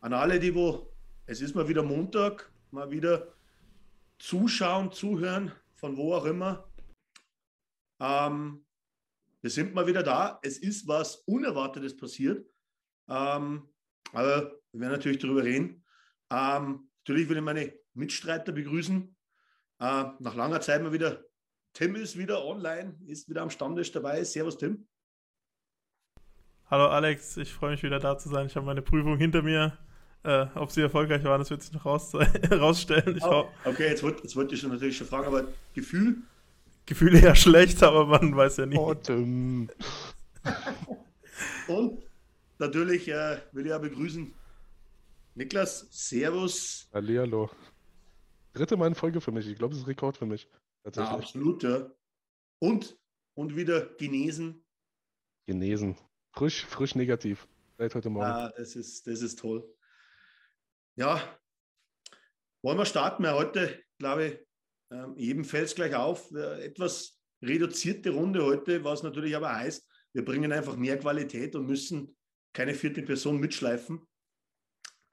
An alle, die wo, es ist mal wieder Montag, mal wieder zuschauen, zuhören, von wo auch immer. Ähm, wir sind mal wieder da. Es ist was Unerwartetes passiert. Ähm, aber wir werden natürlich darüber reden. Ähm, natürlich will ich meine Mitstreiter begrüßen. Äh, nach langer Zeit mal wieder. Tim ist wieder online, ist wieder am Stammtisch dabei. Servus, Tim. Hallo Alex, ich freue mich wieder da zu sein. Ich habe meine Prüfung hinter mir. Äh, ob sie erfolgreich war, das wird sich noch raus, rausstellen. Oh, okay, jetzt wollte jetzt wollt ich schon natürlich schon fragen, aber Gefühl? Gefühl eher schlecht, aber man weiß ja nie. Und natürlich äh, will ich ja begrüßen Niklas, Servus. Hallihallo. Dritte Mal in Folge für mich. Ich glaube, das ist ein Rekord für mich. Ja, absolut, ja. Und, und wieder genesen. Genesen. Frisch, frisch negativ. Seit heute Morgen. Ah, das ist, das ist toll. Ja, wollen wir starten? Wir heute, glaube ich, ähm, jedem fällt es gleich auf. Etwas reduzierte Runde heute, was natürlich aber heißt, wir bringen einfach mehr Qualität und müssen keine vierte Person mitschleifen.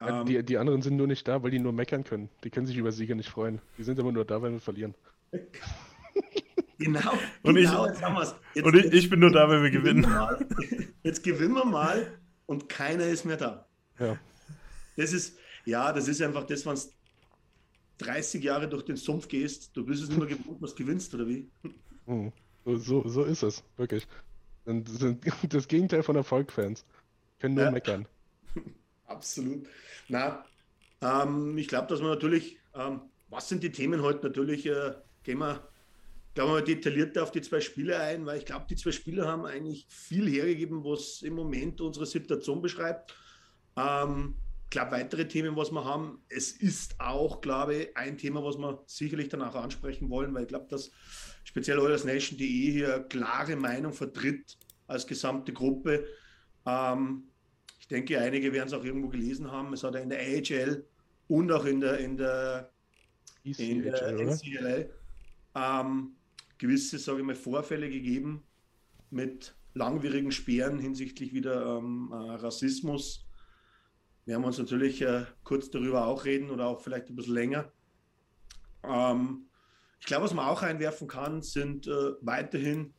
Ja, die, die anderen sind nur nicht da, weil die nur meckern können. Die können sich über Siege nicht freuen. Die sind aber nur da, wenn wir verlieren. genau. Und, genau, ich, jetzt, und ich, ich, bin nur da, wenn wir gewinnen. gewinnen jetzt gewinnen wir mal und keiner ist mehr da. Ja. Das ist, ja, das ist einfach das, wenn du 30 Jahre durch den Sumpf gehst, du bist es nicht mehr gewohnt, was gewinnst, oder wie? Hm. So, so ist es, wirklich. Das sind das Gegenteil von Erfolgfans. Können nur ja. meckern. Absolut. Na, ähm, ich glaube, dass wir natürlich, ähm, was sind die Themen heute? Natürlich äh, gehen wir, glaube wir, detaillierter auf die zwei Spiele ein, weil ich glaube, die zwei Spiele haben eigentlich viel hergegeben, was im Moment unsere Situation beschreibt. Ähm, glaube, weitere Themen, was wir haben, es ist auch, glaube ich, ein Thema, was wir sicherlich danach ansprechen wollen, weil ich glaube, dass speziell Oilersnation.de hier klare Meinung vertritt als gesamte Gruppe. Ähm, ich denke, einige werden es auch irgendwo gelesen haben. Es hat ja in der AHL und auch in der, in der, in der NCAA ähm, gewisse, sage ich mal, Vorfälle gegeben mit langwierigen Sperren hinsichtlich wieder ähm, äh, Rassismus. Wir haben uns natürlich äh, kurz darüber auch reden oder auch vielleicht ein bisschen länger. Ähm, ich glaube, was man auch einwerfen kann, sind äh, weiterhin,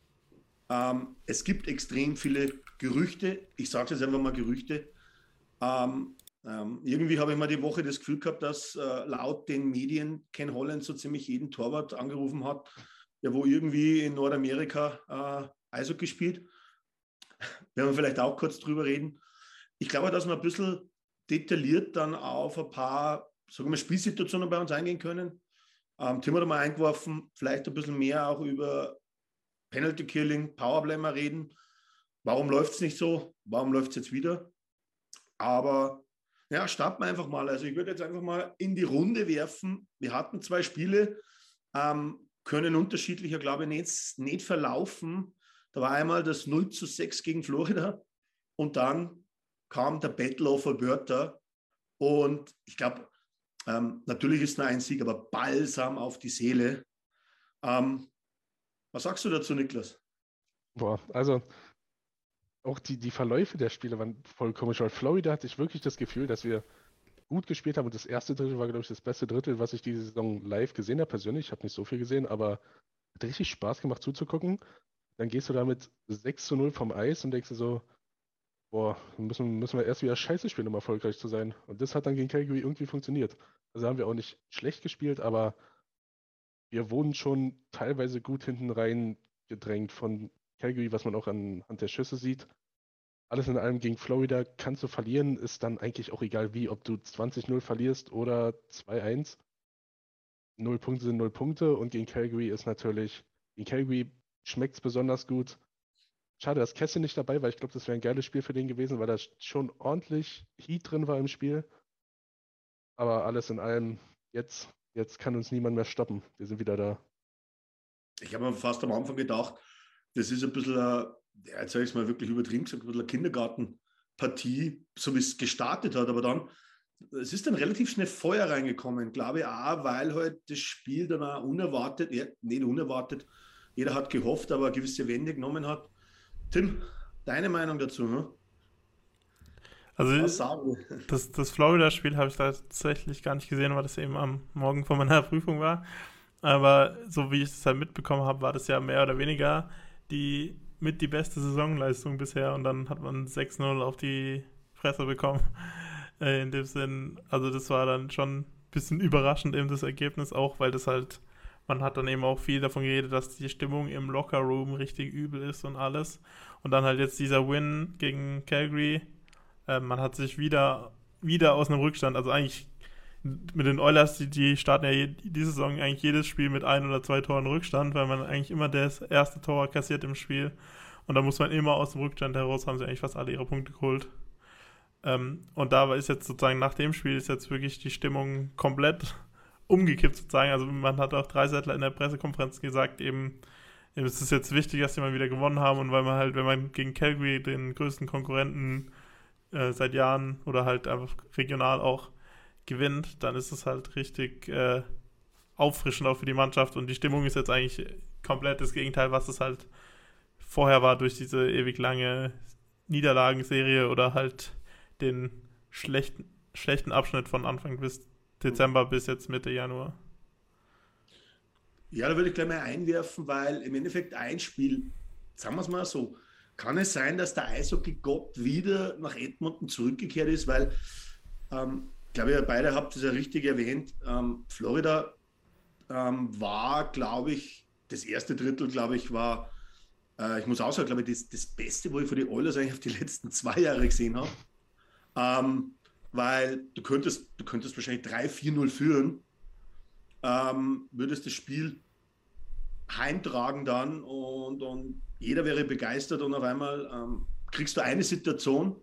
ähm, es gibt extrem viele Gerüchte, ich sage jetzt einfach mal Gerüchte. Ähm, ähm, irgendwie habe ich mal die Woche das Gefühl gehabt, dass äh, laut den Medien Ken Holland so ziemlich jeden Torwart angerufen hat, der wo irgendwie in Nordamerika äh, Eishockey spielt. Werden wir vielleicht auch kurz drüber reden. Ich glaube, dass wir ein bisschen detailliert dann auf ein paar sagen wir, Spielsituationen bei uns eingehen können. Ähm, Tim hat mal eingeworfen, vielleicht ein bisschen mehr auch über Penalty Killing, Powerplay mal reden. Warum läuft es nicht so? Warum läuft es jetzt wieder? Aber ja, starten wir einfach mal. Also ich würde jetzt einfach mal in die Runde werfen. Wir hatten zwei Spiele, ähm, können unterschiedlicher, glaube ich, nicht, nicht verlaufen. Da war einmal das 0 zu 6 gegen Florida. und dann kam der Battle of Alberta und ich glaube, ähm, natürlich ist nur ein Sieg, aber balsam auf die Seele. Ähm, was sagst du dazu, Niklas? Boah, also auch die, die Verläufe der Spiele waren voll komisch, weil Florida hatte ich wirklich das Gefühl, dass wir gut gespielt haben und das erste Drittel war, glaube ich, das beste Drittel, was ich diese Saison live gesehen habe, persönlich. Ich habe nicht so viel gesehen, aber hat richtig Spaß gemacht zuzugucken. Dann gehst du damit 6 zu 0 vom Eis und denkst dir so, boah, müssen, müssen wir erst wieder Scheiße spielen, um erfolgreich zu sein. Und das hat dann gegen Calgary irgendwie funktioniert. Also haben wir auch nicht schlecht gespielt, aber wir wurden schon teilweise gut hinten rein gedrängt von Calgary, was man auch anhand der Schüsse sieht. Alles in allem gegen Florida kannst du verlieren, ist dann eigentlich auch egal wie, ob du 20-0 verlierst oder 2-1. Null Punkte sind null Punkte und gegen Calgary ist natürlich, gegen Calgary schmeckt es besonders gut. Schade, dass Kessel nicht dabei war. Ich glaube, das wäre ein geiles Spiel für den gewesen, weil da schon ordentlich Heat drin war im Spiel. Aber alles in allem, jetzt, jetzt kann uns niemand mehr stoppen. Wir sind wieder da. Ich habe mir fast am Anfang gedacht, das ist ein bisschen, ja, jetzt sage ich es mal wirklich übertrieben gesagt, ein bisschen eine Kindergartenpartie, so wie es gestartet hat. Aber dann, es ist dann relativ schnell Feuer reingekommen, glaube ich auch, weil halt das Spiel dann auch unerwartet, ja, nicht unerwartet, jeder hat gehofft, aber eine gewisse Wende genommen hat. Tim, deine Meinung dazu? Ne? Also das, das Florida-Spiel habe ich tatsächlich gar nicht gesehen, weil das eben am Morgen vor meiner Prüfung war. Aber so wie ich es halt mitbekommen habe, war das ja mehr oder weniger die mit die beste Saisonleistung bisher und dann hat man 6-0 auf die Fresse bekommen. Äh, in dem Sinn, also das war dann schon ein bisschen überraschend eben das Ergebnis auch, weil das halt, man hat dann eben auch viel davon geredet, dass die Stimmung im Locker-Room richtig übel ist und alles. Und dann halt jetzt dieser Win gegen Calgary, äh, man hat sich wieder, wieder aus einem Rückstand, also eigentlich mit den Oilers, die, die starten ja je, diese Saison eigentlich jedes Spiel mit ein oder zwei Toren Rückstand, weil man eigentlich immer das erste Tor kassiert im Spiel. Und da muss man immer aus dem Rückstand heraus, haben sie eigentlich fast alle ihre Punkte geholt. Ähm, und da ist jetzt sozusagen nach dem Spiel ist jetzt wirklich die Stimmung komplett umgekippt sozusagen. Also man hat auch Dreisettler in der Pressekonferenz gesagt, eben, es ist jetzt wichtig, dass sie mal wieder gewonnen haben und weil man halt, wenn man gegen Calgary, den größten Konkurrenten äh, seit Jahren oder halt einfach regional auch gewinnt, dann ist es halt richtig äh, auffrischend auch für die Mannschaft und die Stimmung ist jetzt eigentlich komplett das Gegenteil, was es halt vorher war durch diese ewig lange Niederlagenserie oder halt den schlechten, schlechten Abschnitt von Anfang bis Dezember bis jetzt Mitte Januar. Ja, da würde ich gleich mal einwerfen, weil im Endeffekt ein Spiel, sagen wir es mal so, kann es sein, dass der Eishockey-Gott wieder nach Edmonton zurückgekehrt ist, weil ähm, ich glaube, ihr beide habt es ja richtig erwähnt. Ähm, Florida ähm, war, glaube ich, das erste Drittel, glaube ich, war, äh, ich muss auch sagen, glaube ich, das, das Beste, wo ich für die Oilers eigentlich auf die letzten zwei Jahre gesehen habe. Ähm, weil du könntest, du könntest wahrscheinlich 3-4-0 führen, ähm, würdest das Spiel heimtragen dann und, und jeder wäre begeistert und auf einmal ähm, kriegst du eine Situation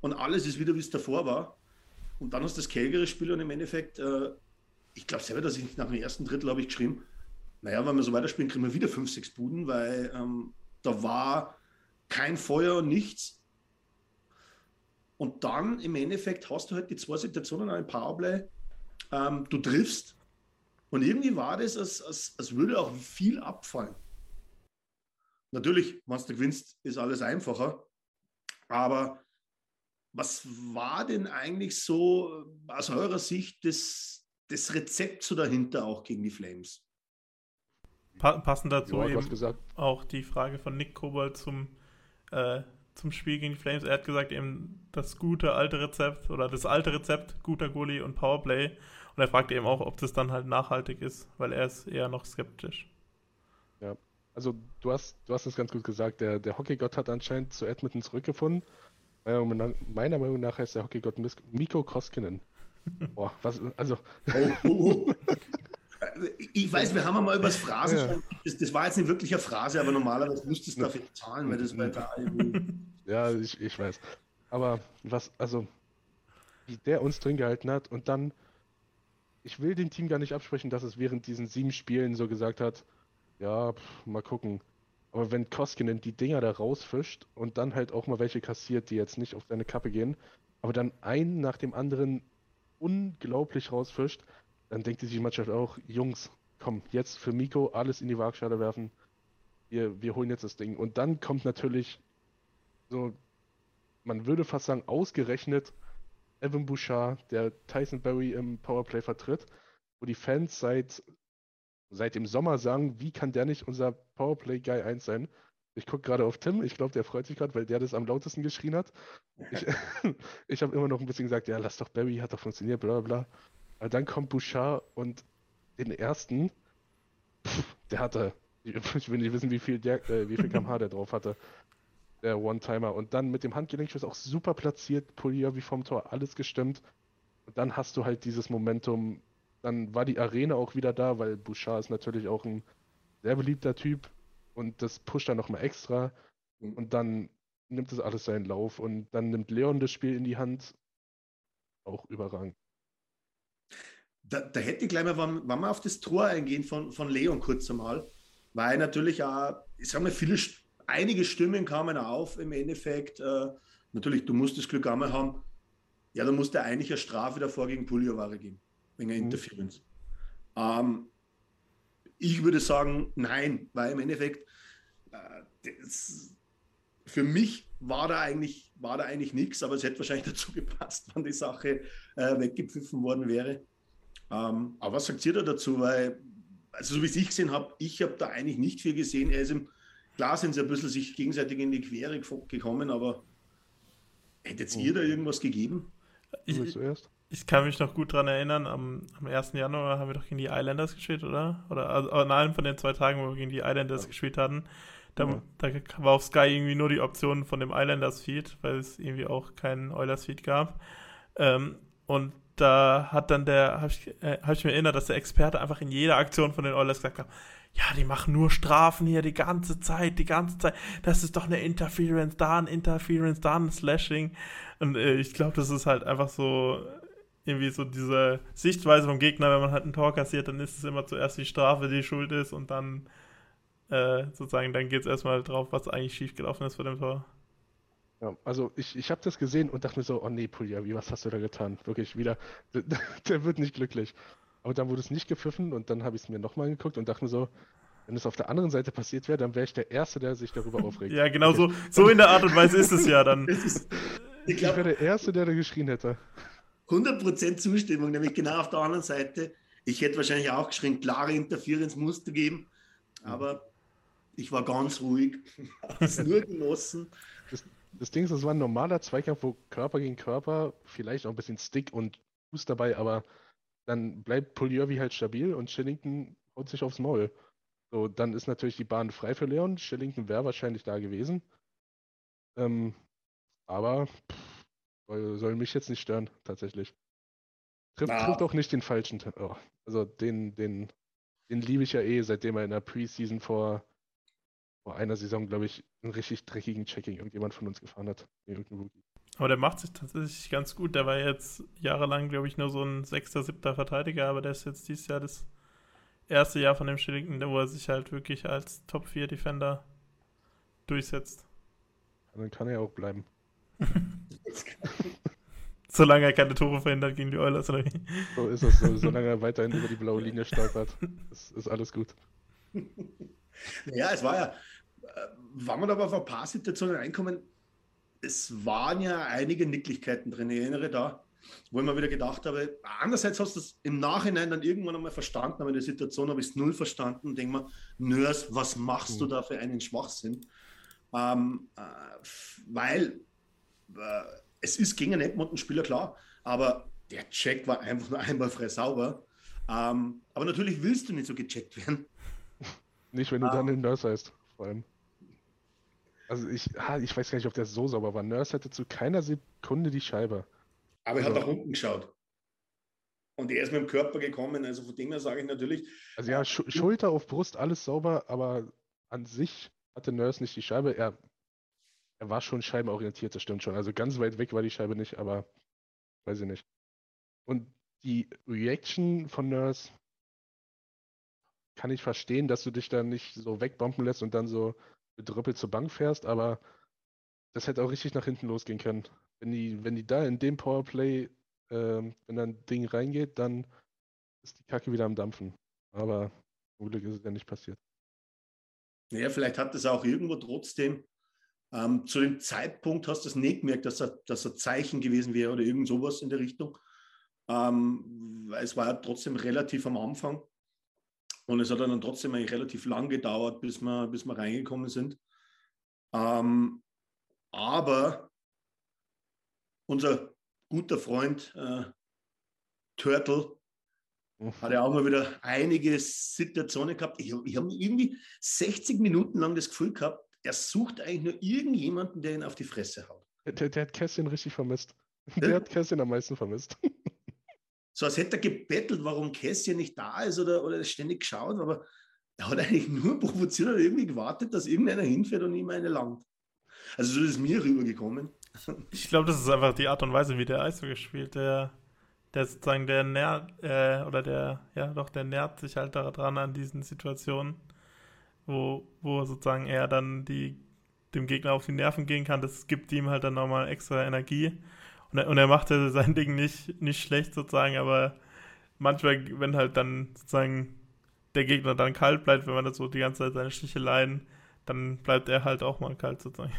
und alles ist wieder, wie es davor war. Und dann hast du das Calgary-Spiel und im Endeffekt, äh, ich glaube selber, dass ich nach dem ersten Drittel habe ich geschrieben, naja, wenn wir so weiterspielen, kriegen wir wieder 5, 6 Buden, weil ähm, da war kein Feuer und nichts. Und dann im Endeffekt hast du halt die zwei Situationen ein Powerplay. Ähm, du triffst und irgendwie war das, als, als, als würde auch viel abfallen. Natürlich, wenn du gewinnst, ist alles einfacher. Aber was war denn eigentlich so aus eurer Sicht das, das Rezept so dahinter auch gegen die Flames? Pa passend dazu ja, eben auch die Frage von Nick Kobold zum, äh, zum Spiel gegen die Flames. Er hat gesagt, eben das gute alte Rezept oder das alte Rezept, guter Goalie und Powerplay. Und er fragte eben auch, ob das dann halt nachhaltig ist, weil er ist eher noch skeptisch. Ja, also du hast, du hast es ganz gut gesagt, der, der Hockeygott hat anscheinend zu Edmonton zurückgefunden Meiner Meinung nach heißt der Hockeygott Mikko Koskinen. Boah, was, also. Ich weiß, wir haben mal über das Phrasen. Ja. Das, das, war jetzt nicht wirklich eine Phrase, aber normalerweise müsstest du dafür zahlen, weil das bei Ja, ich, ich weiß. Aber was, also, wie der uns drin gehalten hat und dann, ich will dem Team gar nicht absprechen, dass es während diesen sieben Spielen so gesagt hat, ja, pff, mal gucken. Aber wenn Koskinen die Dinger da rausfischt und dann halt auch mal welche kassiert, die jetzt nicht auf seine Kappe gehen, aber dann einen nach dem anderen unglaublich rausfischt, dann denkt sich die Mannschaft auch, Jungs, komm, jetzt für Miko alles in die Waagschale werfen. Wir, wir holen jetzt das Ding. Und dann kommt natürlich so, man würde fast sagen, ausgerechnet Evan Bouchard, der Tyson Berry im Powerplay vertritt, wo die Fans seit, seit dem Sommer sagen, wie kann der nicht unser Powerplay-Guy 1 sein? Ich gucke gerade auf Tim, ich glaube, der freut sich gerade, weil der das am lautesten geschrien hat. Ich, ich habe immer noch ein bisschen gesagt, ja, lass doch Barry, hat doch funktioniert, bla bla bla. Aber dann kommt Bouchard und den ersten, pff, der hatte, ich will nicht wissen, wie viel, der, äh, wie viel kmh der drauf hatte, der One-Timer. Und dann mit dem Handgelenkschuss auch super platziert, Polier wie vom Tor, alles gestimmt. Und dann hast du halt dieses Momentum. Dann war die Arena auch wieder da, weil Bouchard ist natürlich auch ein sehr beliebter Typ und das pusht dann nochmal extra. Und dann nimmt das alles seinen Lauf und dann nimmt Leon das Spiel in die Hand. Auch überragend. Da, da hätte ich gleich mal, wenn, wenn wir auf das Tor eingehen von, von Leon kurz einmal, weil natürlich auch, ich sage mal, viele, einige Stimmen kamen auf im Endeffekt. Äh, natürlich, du musst das Glück einmal haben. Ja, da musste eigentlich eine Strafe davor gegen Puliovare geben, wegen mhm. Interference. Ähm, ich würde sagen, nein, weil im Endeffekt äh, das, für mich war da eigentlich, war da eigentlich nichts, aber es hätte wahrscheinlich dazu gepasst, wenn die Sache äh, weggepfiffen worden wäre. Ähm, aber was sagt ihr da dazu? Weil, also so wie ich gesehen habe, ich habe da eigentlich nicht viel gesehen. Er ist im, klar sind sie ein bisschen sich gegenseitig in die Quere gekommen, aber hättet ihr da irgendwas gegeben? Ich, ich kann mich noch gut daran erinnern, am, am 1. Januar haben wir doch gegen die Islanders gespielt, oder? Oder also, an einem von den zwei Tagen, wo wir gegen die Islanders ja. gespielt hatten. Da, ja. da, war auf Sky irgendwie nur die Option von dem Islanders-Feed, weil es irgendwie auch keinen Oilers-Feed gab. Ähm, und da hat dann der, habe ich, äh, hab ich mir erinnert, dass der Experte einfach in jeder Aktion von den Oilers gesagt hat, ja, die machen nur Strafen hier die ganze Zeit, die ganze Zeit. Das ist doch eine Interference, da ein Interference, da ein Slashing. Und äh, ich glaube, das ist halt einfach so irgendwie so diese Sichtweise vom Gegner, wenn man halt ein Tor kassiert, dann ist es immer zuerst die Strafe, die schuld ist und dann äh, sozusagen, dann geht es erstmal drauf, was eigentlich schiefgelaufen ist vor dem Tor. Ja, also ich, ich habe das gesehen und dachte mir so, oh nee, Puljavi, was hast du da getan? Wirklich wieder, der, wird nicht glücklich. Aber dann wurde es nicht gepfiffen und dann habe ich es mir nochmal angeguckt und dachte mir so, wenn es auf der anderen Seite passiert wäre, dann wäre ich der Erste, der sich darüber aufregt. ja, genau so, so in der Art und Weise ist es ja dann. ich, ich wäre der Erste, der da geschrien hätte. 100% Zustimmung, nämlich genau auf der anderen Seite. Ich hätte wahrscheinlich auch geschrien, klare Interferenz musste geben, aber ich war ganz ruhig, habe es nur genossen. Das, Ding ist, es war ein normaler Zweikampf, wo Körper gegen Körper, vielleicht auch ein bisschen Stick und Fuß dabei, aber dann bleibt Poliovi halt stabil und Shillington haut sich aufs Maul. So, dann ist natürlich die Bahn frei für Leon. Shillington wäre wahrscheinlich da gewesen. Ähm, aber pff, soll, mich jetzt nicht stören, tatsächlich. Trifft, trifft auch nicht den falschen. Oh, also den, den, den liebe ich ja eh, seitdem er in der Preseason vor, vor einer Saison, glaube ich, einen richtig dreckigen Checking irgendjemand von uns gefahren hat. Aber der macht sich tatsächlich ganz gut. Der war jetzt jahrelang, glaube ich, nur so ein sechster, siebter Verteidiger, aber der ist jetzt dieses Jahr das erste Jahr von dem Shillington, wo er sich halt wirklich als Top 4 Defender durchsetzt. Dann kann er auch bleiben. Solange er keine Tore verhindert gegen die Oilers, oder wie? So ist es. So, solange er weiterhin über die blaue Linie stolpert, ist, ist alles gut. Ja, es war ja, äh, wenn man aber auf ein paar Situationen reinkommen, es waren ja einige Nicklichkeiten drin. Ich erinnere da, wo ich mir wieder gedacht habe, andererseits hast du es im Nachhinein dann irgendwann einmal verstanden, aber in der Situation habe ich es null verstanden und denke mir, Nörs, was machst mhm. du da für einen Schwachsinn? Ähm, äh, weil äh, es ist gegen einen Edmonton-Spieler klar, aber der Check war einfach nur einmal frei sauber. Ähm, aber natürlich willst du nicht so gecheckt werden. Nicht, wenn du um, dann den Nurse heißt, vor allem. Also ich, ich weiß gar nicht, ob der so sauber war. Nurse hatte zu keiner Sekunde die Scheibe. Aber er hat nach unten geschaut. Und er ist mit dem Körper gekommen. Also von dem her sage ich natürlich. Also ja, Sch Schulter auf Brust, alles sauber, aber an sich hatte Nurse nicht die Scheibe. Er, er war schon scheibenorientiert, das stimmt schon. Also ganz weit weg war die Scheibe nicht, aber weiß ich nicht. Und die Reaction von Nurse kann ich verstehen, dass du dich da nicht so wegbomben lässt und dann so mit Röppel zur Bank fährst, aber das hätte auch richtig nach hinten losgehen können. Wenn die, wenn die da in dem Powerplay, ähm, wenn dann ein Ding reingeht, dann ist die Kacke wieder am Dampfen. Aber zum Glück ist es ja nicht passiert. Naja, vielleicht hat es auch irgendwo trotzdem ähm, zu dem Zeitpunkt hast du es nicht gemerkt, dass er, dass er Zeichen gewesen wäre oder irgend sowas in der Richtung. Ähm, es war ja trotzdem relativ am Anfang. Und es hat dann trotzdem eigentlich relativ lang gedauert, bis wir, bis wir reingekommen sind. Ähm, aber unser guter Freund äh, Turtle hat ja auch mal wieder einige Situationen gehabt. Ich, ich habe irgendwie 60 Minuten lang das Gefühl gehabt, er sucht eigentlich nur irgendjemanden, der ihn auf die Fresse haut. Der, der hat Kässchen richtig vermisst. Der hat Kässchen am meisten vermisst. So als hätte er gebettelt, warum Kässchen nicht da ist oder, oder ständig geschaut, aber er hat eigentlich nur provoziert oder irgendwie gewartet, dass irgendeiner hinfährt und ihm eine langt. Also so ist es mir rübergekommen. Ich glaube, das ist einfach die Art und Weise, wie der Eishockey spielt. Der, der sozusagen, der nährt, äh, oder der, ja doch, der nährt sich halt daran an diesen Situationen wo, wo sozusagen er dann die, dem Gegner auf die Nerven gehen kann. Das gibt ihm halt dann nochmal extra Energie. Und er, und er macht ja sein Ding nicht, nicht schlecht sozusagen, aber manchmal, wenn halt dann sozusagen der Gegner dann kalt bleibt, wenn man das so die ganze Zeit seine Sticheleien, dann bleibt er halt auch mal kalt sozusagen.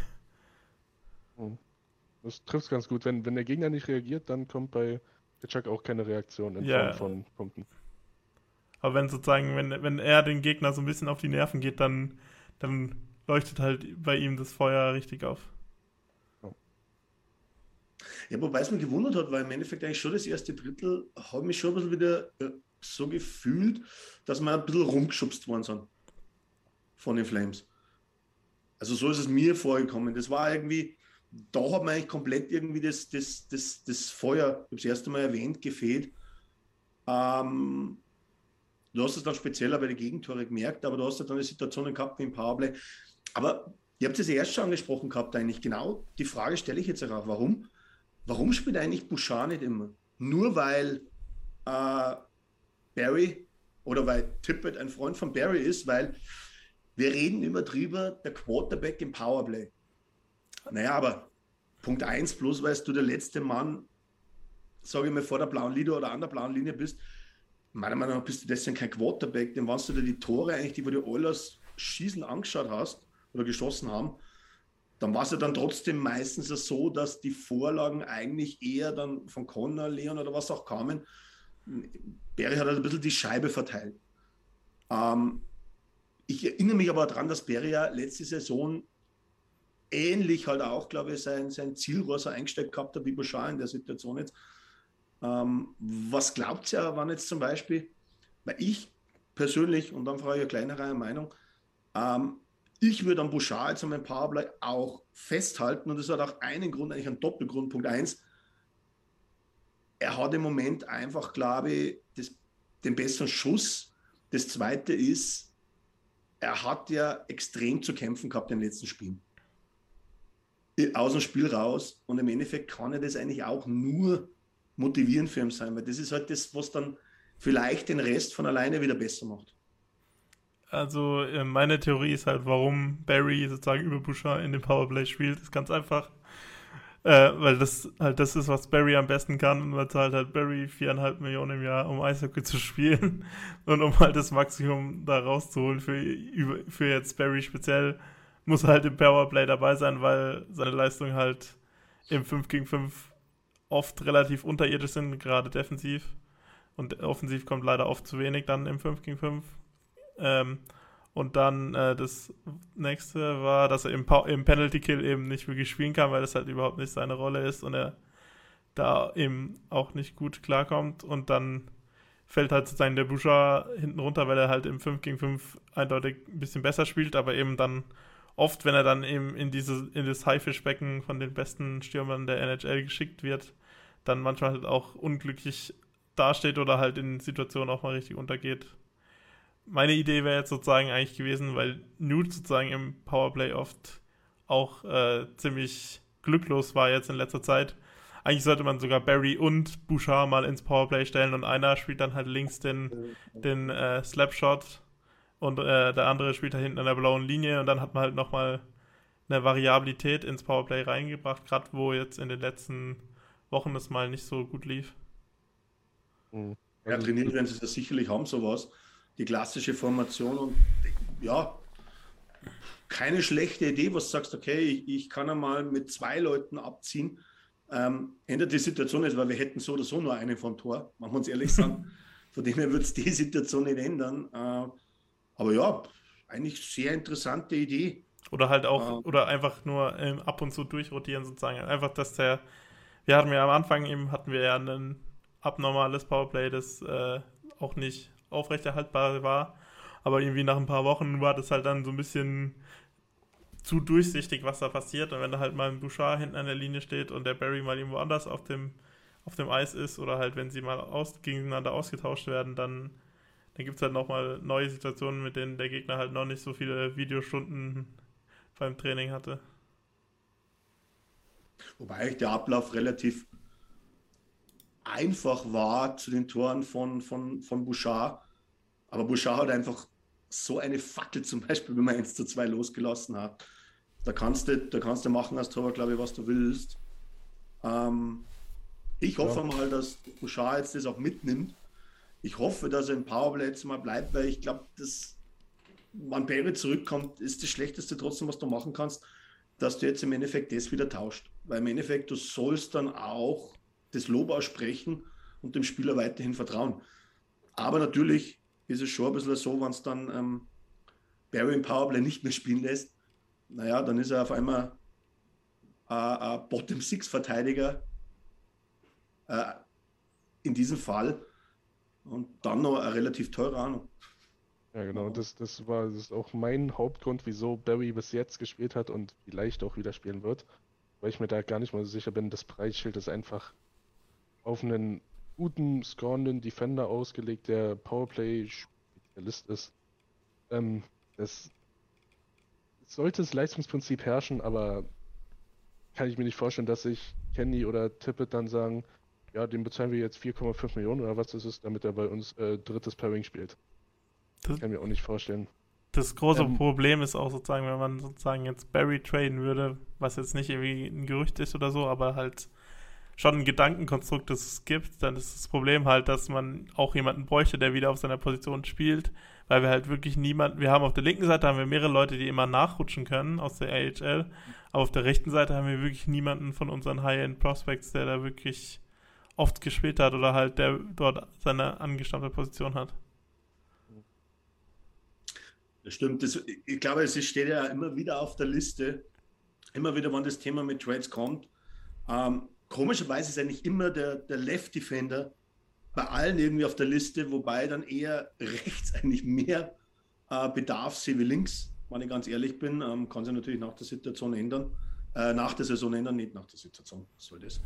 Das trifft ganz gut. Wenn, wenn der Gegner nicht reagiert, dann kommt bei Chuck auch keine Reaktion in ja. Form von Punkten. Aber wenn sozusagen, wenn, wenn er den Gegner so ein bisschen auf die Nerven geht, dann, dann leuchtet halt bei ihm das Feuer richtig auf. Ja, wobei es mich gewundert hat, weil im Endeffekt eigentlich schon das erste Drittel habe mich schon ein bisschen wieder äh, so gefühlt, dass wir ein bisschen rumgeschubst worden sind von den Flames. Also so ist es mir vorgekommen. Das war irgendwie, da hat man eigentlich komplett irgendwie das, das, das, das Feuer, ich habe es erste Mal erwähnt, gefehlt. Ähm, Du hast es dann spezieller bei den Gegentore gemerkt, aber du hast ja dann eine Situation gehabt wie im Powerplay. Aber ihr habt es ja erst schon angesprochen gehabt, eigentlich genau. Die Frage stelle ich jetzt auch, warum? Warum spielt eigentlich Bouchard nicht immer? Nur weil äh, Barry oder weil Tippett ein Freund von Barry ist, weil wir reden immer drüber, der Quarterback im Powerplay. Naja, aber Punkt 1, bloß weil du der letzte Mann, sage ich mal, vor der blauen Linie oder an der blauen Linie bist, meiner Meinung nach bist du deswegen kein Quarterback, denn wenn du dir die Tore eigentlich, die du alles schießen angeschaut hast oder geschossen haben, dann war es ja dann trotzdem meistens so, dass die Vorlagen eigentlich eher dann von Connor, Leon oder was auch kamen. Berry hat halt ein bisschen die Scheibe verteilt. Ähm, ich erinnere mich aber daran, dass Berry ja letzte Saison ähnlich halt auch, glaube ich, sein, sein Zielrohr so eingestellt gehabt hat wie Bouchard in der Situation jetzt. Ähm, was glaubt ihr, wann jetzt zum Beispiel, weil ich persönlich, und dann frage ich eine kleinere Meinung, ähm, ich würde am Bouchard jetzt an meinem Powerplay auch festhalten und das hat auch einen Grund, eigentlich einen Doppelgrund. Punkt 1, er hat im Moment einfach, glaube ich, das, den besseren Schuss. Das zweite ist, er hat ja extrem zu kämpfen gehabt in den letzten Spielen. Aus dem Spiel raus und im Endeffekt kann er das eigentlich auch nur motivierend für ihn sein, weil das ist halt das, was dann vielleicht den Rest von alleine wieder besser macht. Also äh, meine Theorie ist halt, warum Barry sozusagen über Bouchard in dem Powerplay spielt, ist ganz einfach, äh, weil das halt das ist, was Barry am besten kann und man zahlt halt Barry viereinhalb Millionen im Jahr, um Eishockey zu spielen und um halt das Maximum da rauszuholen für, für jetzt Barry speziell, muss halt im Powerplay dabei sein, weil seine Leistung halt im 5 gegen 5 oft relativ unterirdisch sind, gerade defensiv. Und offensiv kommt leider oft zu wenig dann im 5 gegen 5. Ähm, und dann äh, das nächste war, dass er im, im Penalty Kill eben nicht wirklich spielen kann, weil das halt überhaupt nicht seine Rolle ist und er da eben auch nicht gut klarkommt. Und dann fällt halt sozusagen der Bouchard hinten runter, weil er halt im 5 gegen 5 eindeutig ein bisschen besser spielt, aber eben dann oft, wenn er dann eben in, diese, in das Haifischbecken von den besten Stürmern der NHL geschickt wird, dann manchmal halt auch unglücklich dasteht oder halt in Situationen auch mal richtig untergeht. Meine Idee wäre jetzt sozusagen eigentlich gewesen, weil Newt sozusagen im Powerplay oft auch äh, ziemlich glücklos war jetzt in letzter Zeit. Eigentlich sollte man sogar Barry und Bouchard mal ins Powerplay stellen und einer spielt dann halt links den, den äh, Slapshot und äh, der andere spielt da hinten an der blauen Linie und dann hat man halt nochmal eine Variabilität ins Powerplay reingebracht, gerade wo jetzt in den letzten Wochen das mal nicht so gut lief. Mhm. Ja, trainiert werden sie das sicherlich haben, sowas. Die klassische Formation und ja, keine schlechte Idee, was du sagst, okay, ich, ich kann einmal mit zwei Leuten abziehen. Ähm, ändert die Situation nicht, weil wir hätten so oder so nur einen vom Tor, machen wir uns ehrlich sagen. Von dem her wird es die Situation nicht ändern. Äh, aber ja, eigentlich sehr interessante Idee. Oder halt auch, ähm, oder einfach nur ähm, ab und zu durchrotieren sozusagen. Einfach, dass der, wir hatten ja am Anfang eben, hatten wir ja ein abnormales Powerplay, das äh, auch nicht aufrechterhaltbar war. Aber irgendwie nach ein paar Wochen war das halt dann so ein bisschen zu durchsichtig, was da passiert. Und wenn da halt mal ein Bouchard hinten an der Linie steht und der Barry mal irgendwo anders auf dem, auf dem Eis ist oder halt, wenn sie mal aus, gegeneinander ausgetauscht werden, dann, dann gibt es halt nochmal neue Situationen, mit denen der Gegner halt noch nicht so viele Videostunden beim Training hatte. Wobei der Ablauf relativ einfach war zu den Toren von, von, von Bouchard. Aber Bouchard hat einfach so eine Fackel zum Beispiel, wenn man 1 zu 2 losgelassen hat. Da kannst du, da kannst du machen als Torwart, glaube ich, was du willst. Ähm, ich hoffe ja. mal, dass Bouchard jetzt das auch mitnimmt. Ich hoffe, dass er im Powerplay jetzt mal bleibt, weil ich glaube, dass wenn Barry zurückkommt, ist das Schlechteste trotzdem, was du machen kannst, dass du jetzt im Endeffekt das wieder tauscht. Weil im Endeffekt, du sollst dann auch das Lob aussprechen und dem Spieler weiterhin vertrauen. Aber natürlich ist es schon ein bisschen so, wenn es dann ähm, Barry im Powerplay nicht mehr spielen lässt, naja, dann ist er auf einmal ein Bottom-Six-Verteidiger äh, in diesem Fall und dann noch ein relativ teurer Ahnung. Ja, genau. Das, das war das ist auch mein Hauptgrund, wieso Barry bis jetzt gespielt hat und vielleicht auch wieder spielen wird. Weil ich mir da gar nicht mal so sicher bin, das Preisschild ist einfach auf einen guten, scorenden Defender ausgelegt, der Powerplay-Spezialist ist. Ähm, das sollte das Leistungsprinzip herrschen, aber kann ich mir nicht vorstellen, dass sich Kenny oder Tippett dann sagen, ja, dem bezahlen wir jetzt 4,5 Millionen oder was ist es, damit er bei uns äh, drittes Pairing spielt. Das kann ich mir auch nicht vorstellen. Das große ähm, Problem ist auch sozusagen, wenn man sozusagen jetzt Barry traden würde, was jetzt nicht irgendwie ein Gerücht ist oder so, aber halt schon ein Gedankenkonstrukt, das es gibt, dann ist das Problem halt, dass man auch jemanden bräuchte, der wieder auf seiner Position spielt, weil wir halt wirklich niemanden, wir haben auf der linken Seite haben wir mehrere Leute, die immer nachrutschen können aus der AHL, aber auf der rechten Seite haben wir wirklich niemanden von unseren High-End Prospects, der da wirklich oft gespielt hat oder halt der dort seine angestammte Position hat. Das stimmt. Das, ich glaube, es steht ja immer wieder auf der Liste, immer wieder, wenn das Thema mit Trades kommt. Ähm, komischerweise ist eigentlich immer der, der Left Defender bei allen irgendwie auf der Liste, wobei dann eher rechts eigentlich mehr äh, Bedarf sehe wie links, wenn ich ganz ehrlich bin. Ähm, kann sich natürlich nach der Situation ändern, äh, nach der Saison ändern, nicht nach der Situation, was soll das.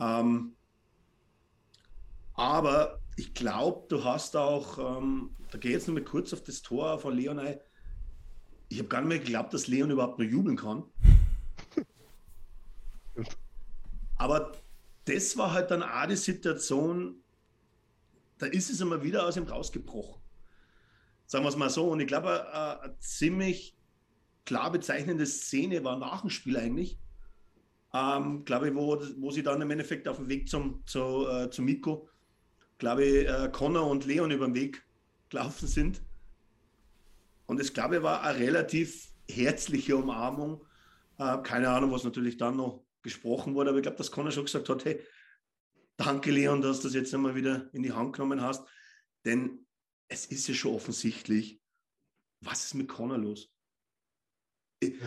Ähm, aber ich glaube, du hast auch, ähm, da gehe ich jetzt noch mal kurz auf das Tor von Leon ein. Ich habe gar nicht mehr geglaubt, dass Leon überhaupt noch jubeln kann. Aber das war halt dann auch die Situation, da ist es immer wieder aus ihm rausgebrochen. Sagen wir es mal so. Und ich glaube, eine, eine ziemlich klar bezeichnende Szene war nach dem Spiel eigentlich. Ähm, glaube ich, wo, wo sie dann im Endeffekt auf dem Weg zum, zu, äh, zu Miko, glaube ich, äh, Connor und Leon über den Weg gelaufen sind. Und es, glaube ich, war eine relativ herzliche Umarmung. Äh, keine Ahnung, was natürlich dann noch gesprochen wurde, aber ich glaube, dass Connor schon gesagt hat, hey, danke Leon, dass du das jetzt einmal wieder in die Hand genommen hast, denn es ist ja schon offensichtlich, was ist mit Connor los?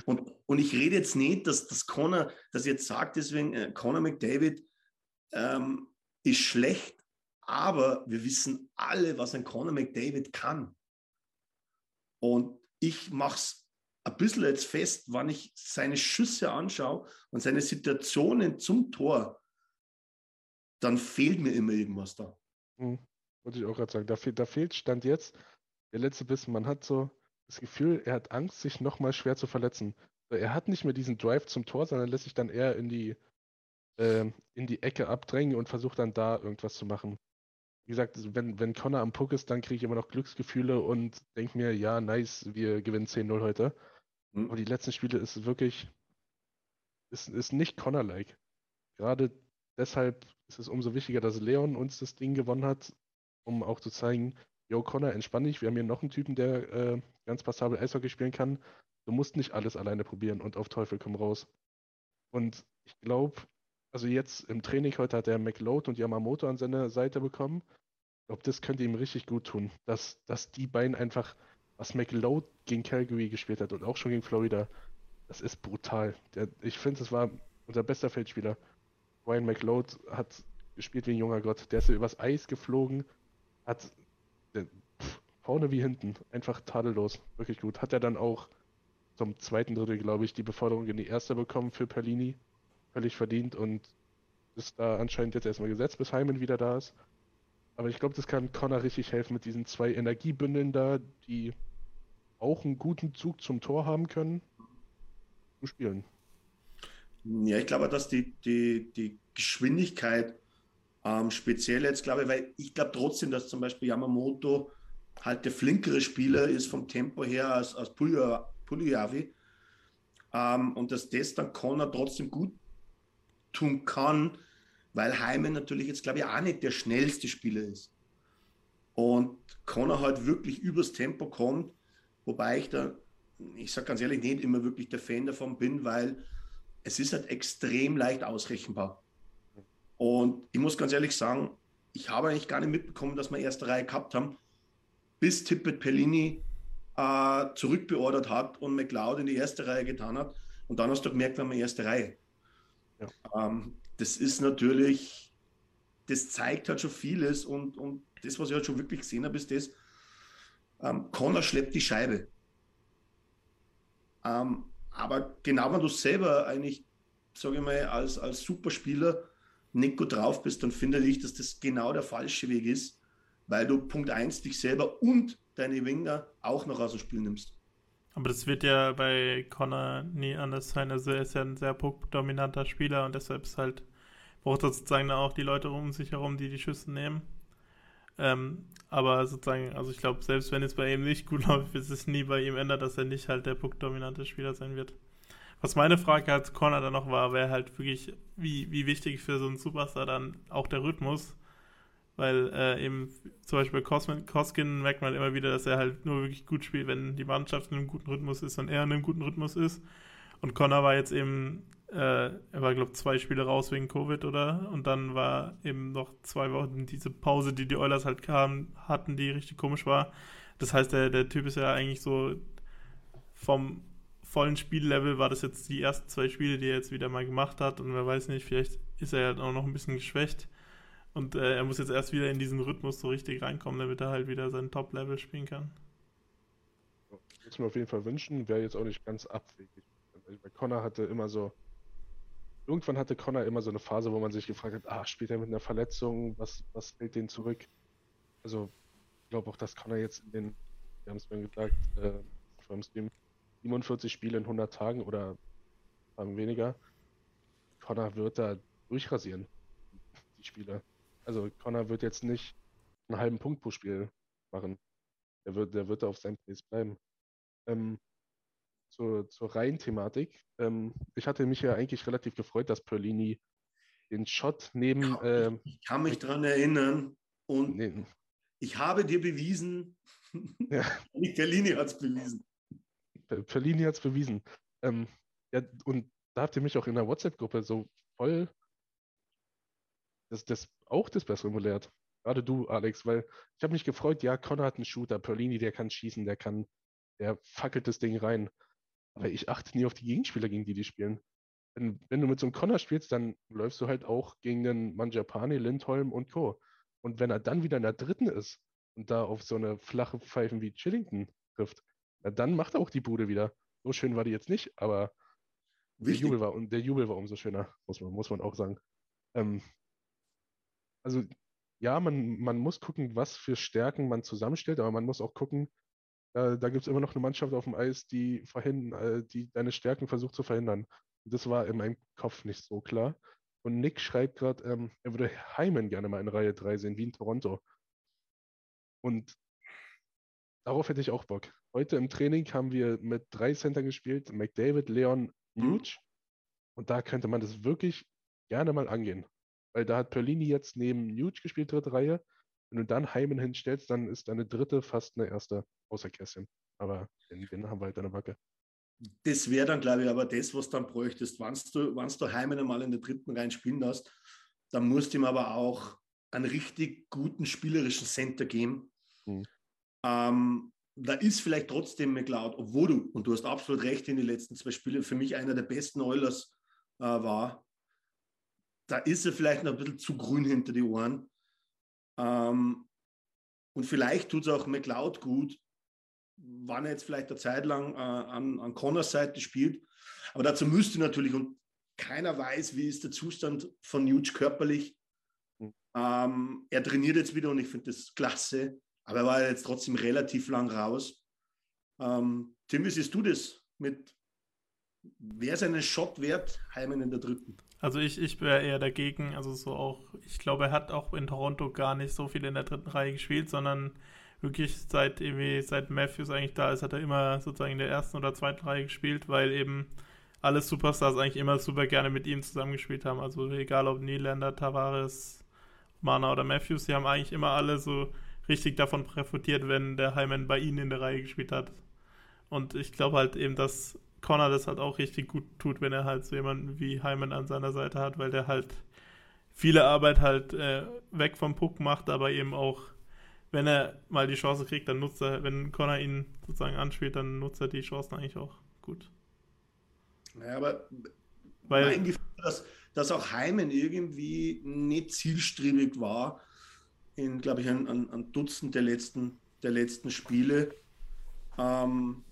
Und, und ich rede jetzt nicht, dass, dass Connor, das jetzt sagt, deswegen äh, Connor McDavid ähm, ist schlecht, aber wir wissen alle, was ein Connor McDavid kann. Und ich mache es ein bisschen jetzt fest, wenn ich seine Schüsse anschaue und seine Situationen zum Tor, dann fehlt mir immer irgendwas da. Hm, wollte ich auch gerade sagen. Da, fehl, da fehlt Stand jetzt der letzte Biss. Man hat so das Gefühl, er hat Angst, sich nochmal schwer zu verletzen. Er hat nicht mehr diesen Drive zum Tor, sondern lässt sich dann eher in die, äh, in die Ecke abdrängen und versucht dann da irgendwas zu machen. wie gesagt, wenn, wenn Connor am Puck ist, dann kriege ich immer noch Glücksgefühle und denke mir, ja, nice, wir gewinnen 10-0 heute. Mhm. Aber die letzten Spiele ist wirklich, ist, ist nicht Connor-like. Gerade deshalb ist es umso wichtiger, dass Leon uns das Ding gewonnen hat, um auch zu zeigen, yo, Connor, entspann dich, wir haben hier noch einen Typen, der äh, ganz passabel Eishockey spielen kann. Du musst nicht alles alleine probieren und auf Teufel komm raus. Und ich glaube, also jetzt im Training heute hat er McLeod und Yamamoto an seine Seite bekommen. Ich glaube, das könnte ihm richtig gut tun, dass, dass die beiden einfach, was McLeod gegen Calgary gespielt hat und auch schon gegen Florida, das ist brutal. Der, ich finde, das war unser bester Feldspieler. Ryan McLeod hat gespielt wie ein junger Gott. Der ist übers Eis geflogen, hat der, pff, vorne wie hinten einfach tadellos, wirklich gut. Hat er dann auch zum zweiten Drittel, glaube ich, die Beförderung in die erste bekommen für Perlini. Völlig verdient und ist da anscheinend jetzt erstmal gesetzt, bis Heimen wieder da ist. Aber ich glaube, das kann Connor richtig helfen mit diesen zwei Energiebündeln da, die auch einen guten Zug zum Tor haben können, zu spielen. Ja, ich glaube, dass die, die, die Geschwindigkeit ähm, speziell jetzt, glaube ich, weil ich glaube trotzdem, dass zum Beispiel Yamamoto halt der flinkere Spieler ist vom Tempo her als, als Puliavi. Ähm, und dass das dann Connor trotzdem gut tun kann, weil Heime natürlich jetzt, glaube ich, auch nicht der schnellste Spieler ist. Und Connor halt wirklich übers Tempo kommt, wobei ich da, ich sage ganz ehrlich, nicht immer wirklich der Fan davon bin, weil es ist halt extrem leicht ausrechenbar. Und ich muss ganz ehrlich sagen, ich habe eigentlich gar nicht mitbekommen, dass wir erste Reihe gehabt haben, bis Tippet Pellini äh, zurückbeordert hat und McLeod in die erste Reihe getan hat. Und dann hast du gemerkt, wir haben erste Reihe. Ja. Ähm, das ist natürlich, das zeigt halt schon vieles und, und das, was ich halt schon wirklich gesehen habe, ist das, ähm, Connor schleppt die Scheibe. Ähm, aber genau wenn du selber eigentlich, sage ich mal, als, als Superspieler nicht gut drauf bist, dann finde ich, dass das genau der falsche Weg ist, weil du Punkt 1 dich selber und deine Winger auch noch aus dem Spiel nimmst. Aber das wird ja bei Connor nie anders sein. Also er ist ja ein sehr puckdominanter Spieler und deshalb ist halt, braucht er sozusagen auch die Leute um sich herum, die die Schüsse nehmen. Ähm, aber sozusagen, also ich glaube, selbst wenn es bei ihm nicht gut läuft, ist es nie bei ihm ändert, dass er nicht halt der puckdominante Spieler sein wird. Was meine Frage als Connor dann noch war, wäre halt wirklich, wie, wie wichtig für so einen Superstar dann auch der Rhythmus. Weil äh, eben zum Beispiel Cosmin, Koskin merkt man immer wieder, dass er halt nur wirklich gut spielt, wenn die Mannschaft in einem guten Rhythmus ist und er in einem guten Rhythmus ist. Und Connor war jetzt eben, äh, er war, glaube ich, zwei Spiele raus wegen Covid, oder? Und dann war eben noch zwei Wochen diese Pause, die die Oilers halt kamen, hatten, die richtig komisch war. Das heißt, der, der Typ ist ja eigentlich so vom vollen Spiellevel war das jetzt die ersten zwei Spiele, die er jetzt wieder mal gemacht hat. Und wer weiß nicht, vielleicht ist er ja auch noch ein bisschen geschwächt. Und äh, er muss jetzt erst wieder in diesen Rhythmus so richtig reinkommen, damit er halt wieder sein Top-Level spielen kann. Ich würde mir auf jeden Fall wünschen, wäre jetzt auch nicht ganz abwegig. Weil Connor hatte immer so, irgendwann hatte Connor immer so eine Phase, wo man sich gefragt hat, ah, spielt er mit einer Verletzung, was, was fällt den zurück? Also, ich glaube auch, dass Connor jetzt in den, wir haben es mir gesagt, äh, vor dem Stream, 47 Spiele in 100 Tagen oder weniger, Connor wird da durchrasieren, die Spieler. Also Connor wird jetzt nicht einen halben Punkt pro Spiel machen. Der wird, der wird auf seinem Pace bleiben. Ähm, zur, zur Reihen-Thematik. Ähm, ich hatte mich ja eigentlich relativ gefreut, dass Perlini den Shot neben. Ähm, ich kann mich daran erinnern und nee. ich habe dir bewiesen, ja. Perlini hat es bewiesen. Perlini hat es bewiesen. Ähm, ja, und da habt ihr mich auch in der WhatsApp-Gruppe so voll das, das auch das Bessere gelehrt. Gerade du, Alex, weil ich habe mich gefreut, ja, Connor hat einen Shooter, Perlini, der kann schießen, der kann, der fackelt das Ding rein. Aber ich achte nie auf die Gegenspieler, gegen die die spielen. Wenn, wenn du mit so einem Connor spielst, dann läufst du halt auch gegen den Manjapane, Lindholm und Co. Und wenn er dann wieder in der dritten ist und da auf so eine flache Pfeifen wie Chillington trifft, dann macht er auch die Bude wieder. So schön war die jetzt nicht, aber der Jubel, war, der Jubel war umso schöner, muss man, muss man auch sagen. Ähm, also ja, man, man muss gucken, was für Stärken man zusammenstellt, aber man muss auch gucken, äh, da gibt es immer noch eine Mannschaft auf dem Eis, die, verhindern, äh, die deine Stärken versucht zu verhindern. Und das war in meinem Kopf nicht so klar. Und Nick schreibt gerade, ähm, er würde Hyman gerne mal in Reihe 3 sehen, wie in Toronto. Und darauf hätte ich auch Bock. Heute im Training haben wir mit drei Center gespielt, McDavid, Leon, Nuge. Und da könnte man das wirklich gerne mal angehen. Weil da hat Perlini jetzt neben Nuge gespielt, dritte Reihe. Wenn du dann Hyman hinstellst, dann ist deine dritte fast eine erste außer Kästchen. Aber den, den haben wir halt an der Backe. Das wäre dann, glaube ich, aber das, was dann bräuchtest. Wenn du, wenn du Heimen einmal in der dritten Reihe spielen lässt, dann musst du ihm aber auch einen richtig guten spielerischen Center geben. Mhm. Ähm, da ist vielleicht trotzdem McLeod, obwohl du, und du hast absolut recht, in den letzten zwei Spielen für mich einer der besten Oilers äh, war, da ist er vielleicht noch ein bisschen zu grün hinter die Ohren. Ähm, und vielleicht tut es auch McLeod gut, wann er jetzt vielleicht eine Zeit lang äh, an, an Connors Seite spielt. Aber dazu müsste natürlich, und keiner weiß, wie ist der Zustand von Nuge körperlich. Mhm. Ähm, er trainiert jetzt wieder und ich finde das klasse, aber er war jetzt trotzdem relativ lang raus. Ähm, Tim, wie siehst du das mit, wer seinen Shot wert, Heimen in der dritten? Also ich, ich wäre eher dagegen, also so auch, ich glaube, er hat auch in Toronto gar nicht so viel in der dritten Reihe gespielt, sondern wirklich seit irgendwie, seit Matthews eigentlich da ist, hat er immer sozusagen in der ersten oder zweiten Reihe gespielt, weil eben alle Superstars eigentlich immer super gerne mit ihm zusammengespielt haben. Also egal ob Niederländer, Tavares, Mana oder Matthews, die haben eigentlich immer alle so richtig davon profitiert, wenn der Hyman bei ihnen in der Reihe gespielt hat. Und ich glaube halt eben, dass Connor das halt auch richtig gut tut, wenn er halt so jemanden wie Hyman an seiner Seite hat, weil der halt viele Arbeit halt äh, weg vom Puck macht, aber eben auch wenn er mal die Chance kriegt, dann nutzt er, wenn Connor ihn sozusagen anspielt, dann nutzt er die Chancen eigentlich auch gut. Naja, aber Weil, mein Gefühl, dass, dass auch Heimen irgendwie nicht zielstrebig war in, glaube ich, ein, ein, ein, Dutzend der letzten, der letzten Spiele. Ähm,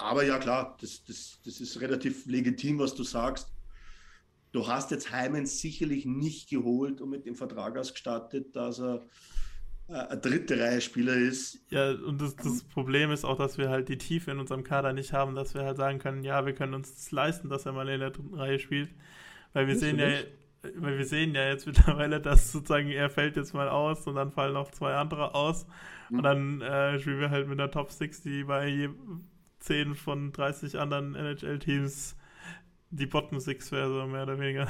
aber ja, klar, das, das, das ist relativ legitim, was du sagst. Du hast jetzt Heimen sicherlich nicht geholt und mit dem Vertrag ausgestattet, dass er ein dritte Reihe Spieler ist. Ja, und das, das, Problem ist auch, dass wir halt die Tiefe in unserem Kader nicht haben, dass wir halt sagen können, ja, wir können uns das leisten, dass er mal in der dritten Reihe spielt. Weil wir sehen ja, weil wir sehen ja jetzt mittlerweile, dass sozusagen er fällt jetzt mal aus und dann fallen noch zwei andere aus. Mhm. Und dann äh, spielen wir halt mit der Top 6, die bei 10 von 30 anderen NHL-Teams die Bottom 6 wäre, so mehr oder weniger.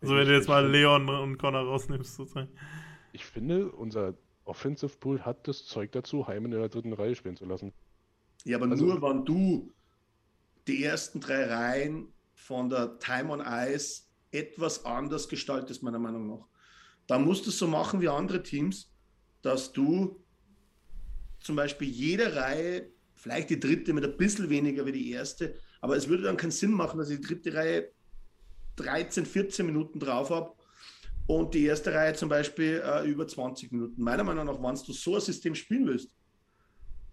Also wenn du jetzt mal Leon und Connor rausnimmst, sozusagen ich finde, unser Offensive Pool hat das Zeug dazu, Heimen in der dritten Reihe spielen zu lassen. Ja, aber also, nur wenn du die ersten drei Reihen von der Time on Ice etwas anders gestaltest, meiner Meinung nach. Da musst du es so machen wie andere Teams, dass du zum Beispiel jede Reihe, vielleicht die dritte mit ein bisschen weniger wie die erste, aber es würde dann keinen Sinn machen, dass ich die dritte Reihe 13, 14 Minuten drauf habe und die erste Reihe zum Beispiel äh, über 20 Minuten. Meiner Meinung nach, wenn du so ein System spielen willst,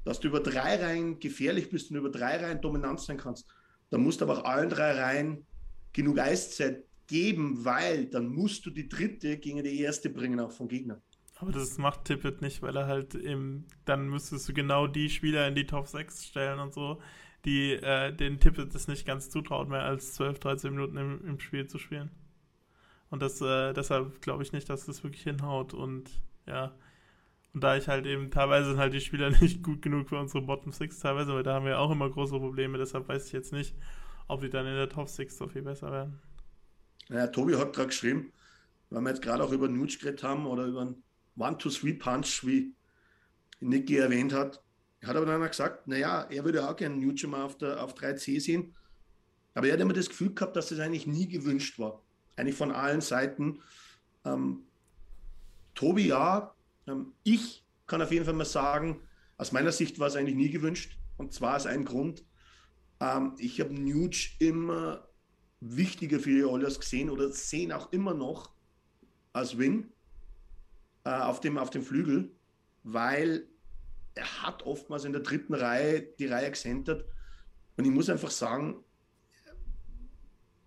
dass du über drei Reihen gefährlich bist und über drei Reihen dominant sein kannst, dann musst du aber auch allen drei Reihen genug Eiszeit geben, weil dann musst du die dritte gegen die erste bringen, auch vom Gegner. Aber das macht Tippett nicht, weil er halt eben, dann müsstest du genau die Spieler in die Top 6 stellen und so, die äh, den Tippett das nicht ganz zutraut, mehr als 12, 13 Minuten im, im Spiel zu spielen. Und das, äh, deshalb glaube ich nicht, dass das wirklich hinhaut. Und ja, und da ich halt eben, teilweise sind halt die Spieler nicht gut genug für unsere Bottom Six teilweise, weil da haben wir auch immer große Probleme. Deshalb weiß ich jetzt nicht, ob die dann in der Top Six so viel besser werden. Ja, Tobi hat gerade geschrieben, weil wir jetzt gerade auch über Nuge geredet haben oder über einen One-Two-Three-Punch, wie Nicky erwähnt hat. Er hat aber dann gesagt, naja, er würde auch gerne mal auf, auf 3C sehen. Aber er hat immer das Gefühl gehabt, dass das eigentlich nie gewünscht war eigentlich von allen Seiten. Ähm, Tobi, ja, ähm, ich kann auf jeden Fall mal sagen, aus meiner Sicht war es eigentlich nie gewünscht. Und zwar aus einem Grund. Ähm, ich habe Nuge immer wichtiger für die Oilers gesehen oder sehen auch immer noch als Wing äh, auf, dem, auf dem Flügel, weil er hat oftmals in der dritten Reihe die Reihe gesentert. Und ich muss einfach sagen,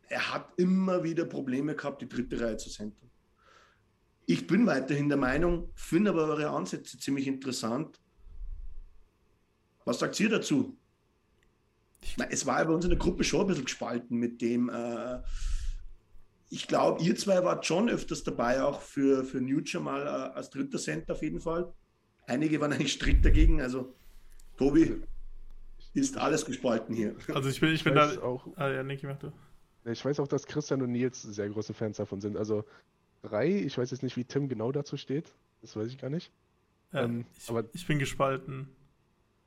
er hat immer wieder Probleme gehabt, die dritte Reihe zu centern. Ich bin weiterhin der Meinung, finde aber eure Ansätze ziemlich interessant. Was sagt ihr dazu? Meine, es war bei uns in der Gruppe schon ein bisschen gespalten mit dem, äh, ich glaube, ihr zwei wart schon öfters dabei, auch für, für Nuge mal äh, als dritter Center auf jeden Fall. Einige waren eigentlich strikt dagegen. Also, Tobi, ist alles gespalten hier. Also ich bin, ich, Ich bin da. auch, Ah ja, Niki, mach du. ich weiß auch, dass Christian und Nils sehr große Fans davon sind. Also drei, ich weiß jetzt nicht, wie Tim genau dazu steht. Das weiß ich gar nicht. Ja, Ähm, ich, aber- ich bin gespalten.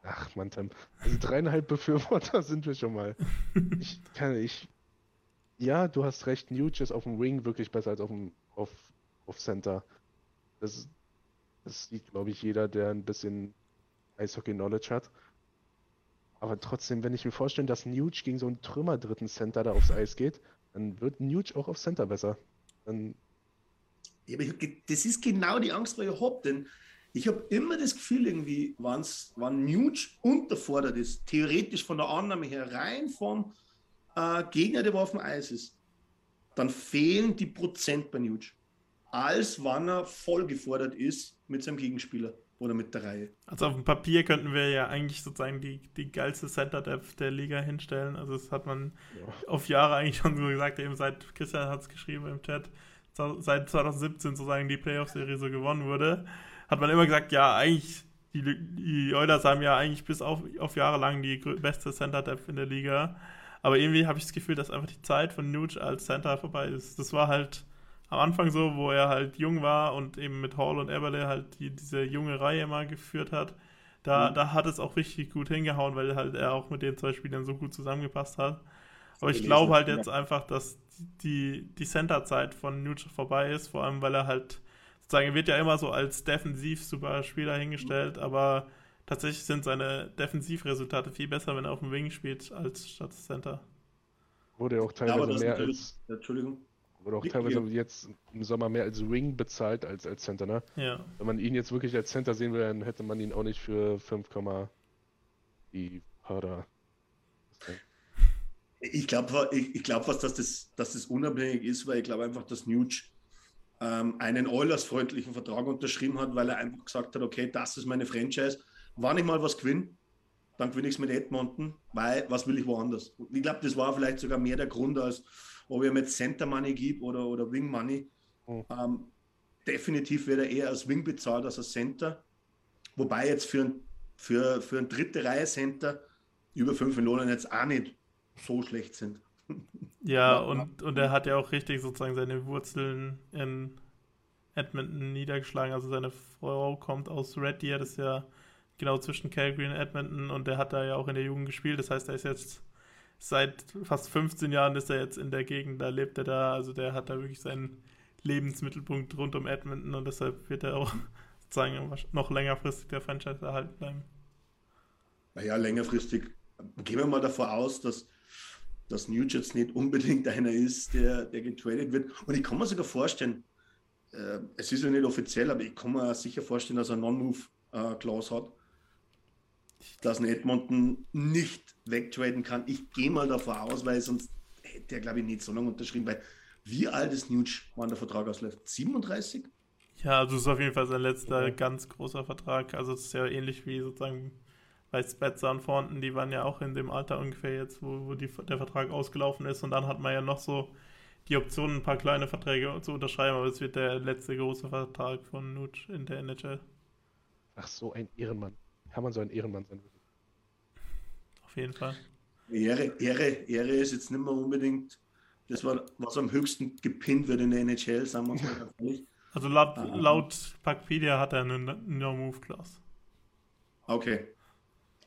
Ach man, Tim. Also dreieinhalb Befürworter sind wir schon mal. Ich kann, ich. Ja, du hast recht, Nuge ist auf dem Wing wirklich besser als auf dem auf, auf Center. Das, das sieht, glaube ich, jeder, der ein bisschen Eishockey-Knowledge hat. Aber trotzdem, wenn ich mir vorstelle, dass Nuge gegen so einen Trümmer-dritten Center da aufs Eis geht, dann wird Nuge auch auf Center besser. Dann, Ja, das ist genau die Angst, die ich habe, denn ich habe immer das Gefühl, irgendwie, wenn's, wenn Nuge unterfordert ist, theoretisch von der Annahme her rein vom äh, Gegner, der wo auf dem Eis ist, dann fehlen die Prozent bei Nuge. Als wenn er voll gefordert ist mit seinem Gegenspieler oder mit der Reihe. Also auf dem Papier könnten wir ja eigentlich sozusagen die, die geilste Center-Depth der Liga hinstellen. Also das hat man auf Jahre eigentlich schon so gesagt, eben seit Christian hat es geschrieben im Chat, seit 2017 sozusagen die Playoff-Serie so gewonnen wurde, hat man immer gesagt, ja, eigentlich, die, die Oilers haben ja eigentlich bis auf, auf Jahre lang die beste Center-Depth in der Liga. Aber irgendwie habe ich das Gefühl, dass einfach die Zeit von Nuge als Center vorbei ist. Das war halt am Anfang so, wo er halt jung war und eben mit Hall und Eberle halt die, diese junge Reihe immer geführt hat. Da, da hat es auch richtig gut hingehauen, weil halt er auch mit den zwei Spielern so gut zusammengepasst hat. Aber ich glaube halt jetzt einfach, dass die, die Center-Zeit von Nuge vorbei ist, vor allem weil er halt, sozusagen, er wird ja immer so als defensiv super Spieler hingestellt, aber tatsächlich sind seine Defensivresultate viel besser, wenn er auf dem Wing spielt, als statt Center. wurde auch Ja, aber teilweise das mehr natürlich, als, Entschuldigung. wurde auch Ja. teilweise jetzt im Sommer mehr als Wing bezahlt als als Center, ne? Ja. Wenn man ihn jetzt wirklich als Center sehen will, dann hätte man ihn auch nicht für 5, die Hörder. Ich glaube, ich, ich glaub fast, dass das, dass das unabhängig ist, weil ich glaube einfach, dass Nuge ähm, einen Oilers-freundlichen Vertrag unterschrieben hat, weil er einfach gesagt hat, okay, das ist meine Franchise. Wann ich mal was gewinne, dann gewinne ich es mit Edmonton, weil was will ich woanders? Ich glaube, das war vielleicht sogar mehr der Grund, als ob ich mit Center Money gebe oder, oder Wing Money. Mhm. Ähm, definitiv wird er eher als Wing bezahlt als als Center. Wobei jetzt für ein, für, für ein dritte Reihe Center über 5 Millionen jetzt auch nicht so schlecht sind. Ja, und, und er hat ja auch richtig sozusagen seine Wurzeln in Edmonton niedergeschlagen. Also seine Frau kommt aus Red Deer, das ist ja genau zwischen Calgary und Edmonton und der hat da ja auch in der Jugend gespielt. Das heißt, er ist jetzt seit fast 15 Jahren ist er jetzt in der Gegend, da lebt er da. Also der hat da wirklich seinen Lebensmittelpunkt rund um Edmonton und deshalb wird er auch sozusagen noch längerfristig der Franchise erhalten bleiben. Naja, längerfristig gehen wir mal davon aus, dass, dass jetzt nicht unbedingt einer ist, der, der getradet wird. Und ich kann mir sogar vorstellen, äh, es ist ja nicht offiziell, aber ich kann mir sicher vorstellen, dass er Non-Move-Clause hat, dass ein Edmonton nicht wegtraden kann. Ich gehe mal davon aus, weil sonst hätte er, glaube ich, nicht so lange unterschrieben, weil wie alt ist Nuge, wann der Vertrag ausläuft? 37? Ja, also es ist auf jeden Fall sein letzter ganz großer Vertrag. Also es ist ja ähnlich wie sozusagen bei Spezza und Thornton, die waren ja auch in dem Alter ungefähr jetzt, wo, wo die, der Vertrag ausgelaufen ist und dann hat man ja noch so die Option, ein paar kleine Verträge zu unterschreiben, aber es wird der letzte große Vertrag von Nuge in der NHL. Ach so, ein Ehrenmann. Kann man so ein Ehrenmann sein? Auf jeden Fall. Ehre, Ehre, Ehre ist jetzt nicht mehr unbedingt das, war, was am höchsten gepinnt wird in der NHL, sagen wir es mal ganz ehrlich. Also laut, Ah. laut Packpedia hat er eine No-Move-Clause. Okay.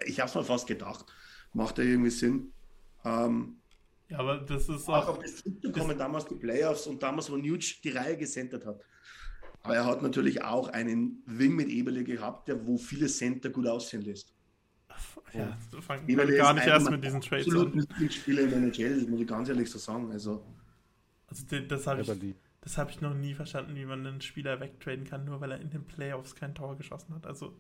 Ich habe es mir fast gedacht. Macht ja irgendwie Sinn. Ähm, Ja, aber das ist auch auch. auf das zurückzukommen, damals die Playoffs und damals, wo Nuge die Reihe gesendet hat. Aber er hat natürlich auch einen Wing mit Eberle gehabt, der wo viele Center gut aussehen lässt. Ja, wir fangen Eberle gar nicht erst mit diesen Trades absoluten an. Lieblingsspieler in der NHL, das muss ich ganz ehrlich so sagen. Also, Also das habe ich, das hab ich noch nie verstanden, wie man einen Spieler wegtraden kann, nur weil er in den Playoffs kein Tor geschossen hat. Also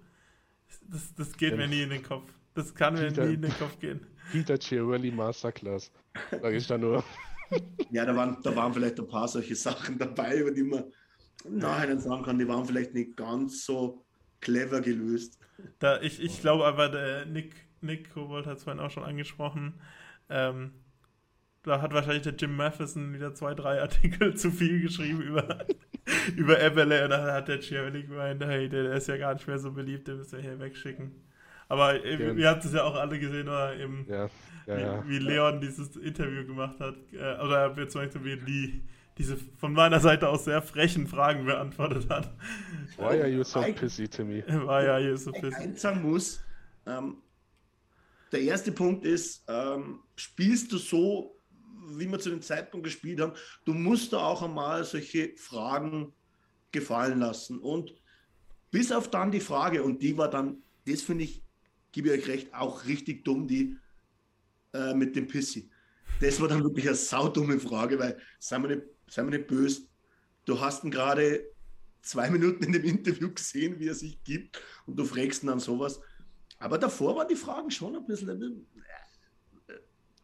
das, das geht Ja. mir nie in den Kopf. Das kann mir Peter- nie in den Kopf gehen. Peter Chiarelli Masterclass. Sag ich da nur. ja, da waren, da waren vielleicht ein paar solche Sachen dabei, über die man im Nachhinein sagen kann, die waren vielleicht nicht ganz so clever gelöst. Da, ich ich glaube aber, der Nick, Nick Kobold hat es vorhin auch schon angesprochen, ähm, da hat wahrscheinlich der Jim Matheson wieder zwei, drei Artikel zu viel geschrieben über, über Eberle und dann hat der Chiavelli gemeint, hey, der, der, ist ja gar nicht mehr so beliebt, den müssen wir hier wegschicken. Aber äh, wir hatten es ja auch alle gesehen, oder eben, ja. Ja, wie, wie, Leon dieses Interview gemacht hat, äh, oder beziehungsweise wie Lee diese von meiner Seite aus sehr frechen Fragen beantwortet hat. Why are you so pissy, Timmy? Why are you so pissy? Ich sagen muss, ähm, der erste Punkt ist, ähm, spielst du so, wie wir zu dem Zeitpunkt gespielt haben, du musst da auch einmal solche Fragen gefallen lassen. Und bis auf dann die Frage, und die war dann, das finde ich, gebe ich euch recht, auch richtig dumm, die äh, mit dem Pissy. Das war dann wirklich eine saudumme Frage, weil, seien wir nicht, seien wir nicht böse, du hast ihn gerade zwei Minuten in dem Interview gesehen, wie er sich gibt und du fragst ihn dann sowas. Aber davor waren die Fragen schon ein bisschen. Äh,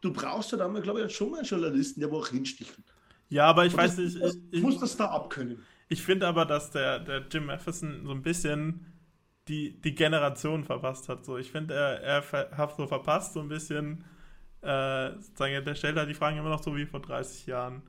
du brauchst ja dann, glaube ich, schon mal einen Journalisten, der wo auch hinsticheln. Ja, aber ich und weiß nicht. Ich, ich muss das da abkönnen. Ich finde aber, dass der, der Jim Matheson so ein bisschen die, die Generation verpasst hat. So, ich finde, er, er hat so verpasst, so ein bisschen, äh, sozusagen, der stellt halt die Fragen immer noch so wie vor 30 Jahren.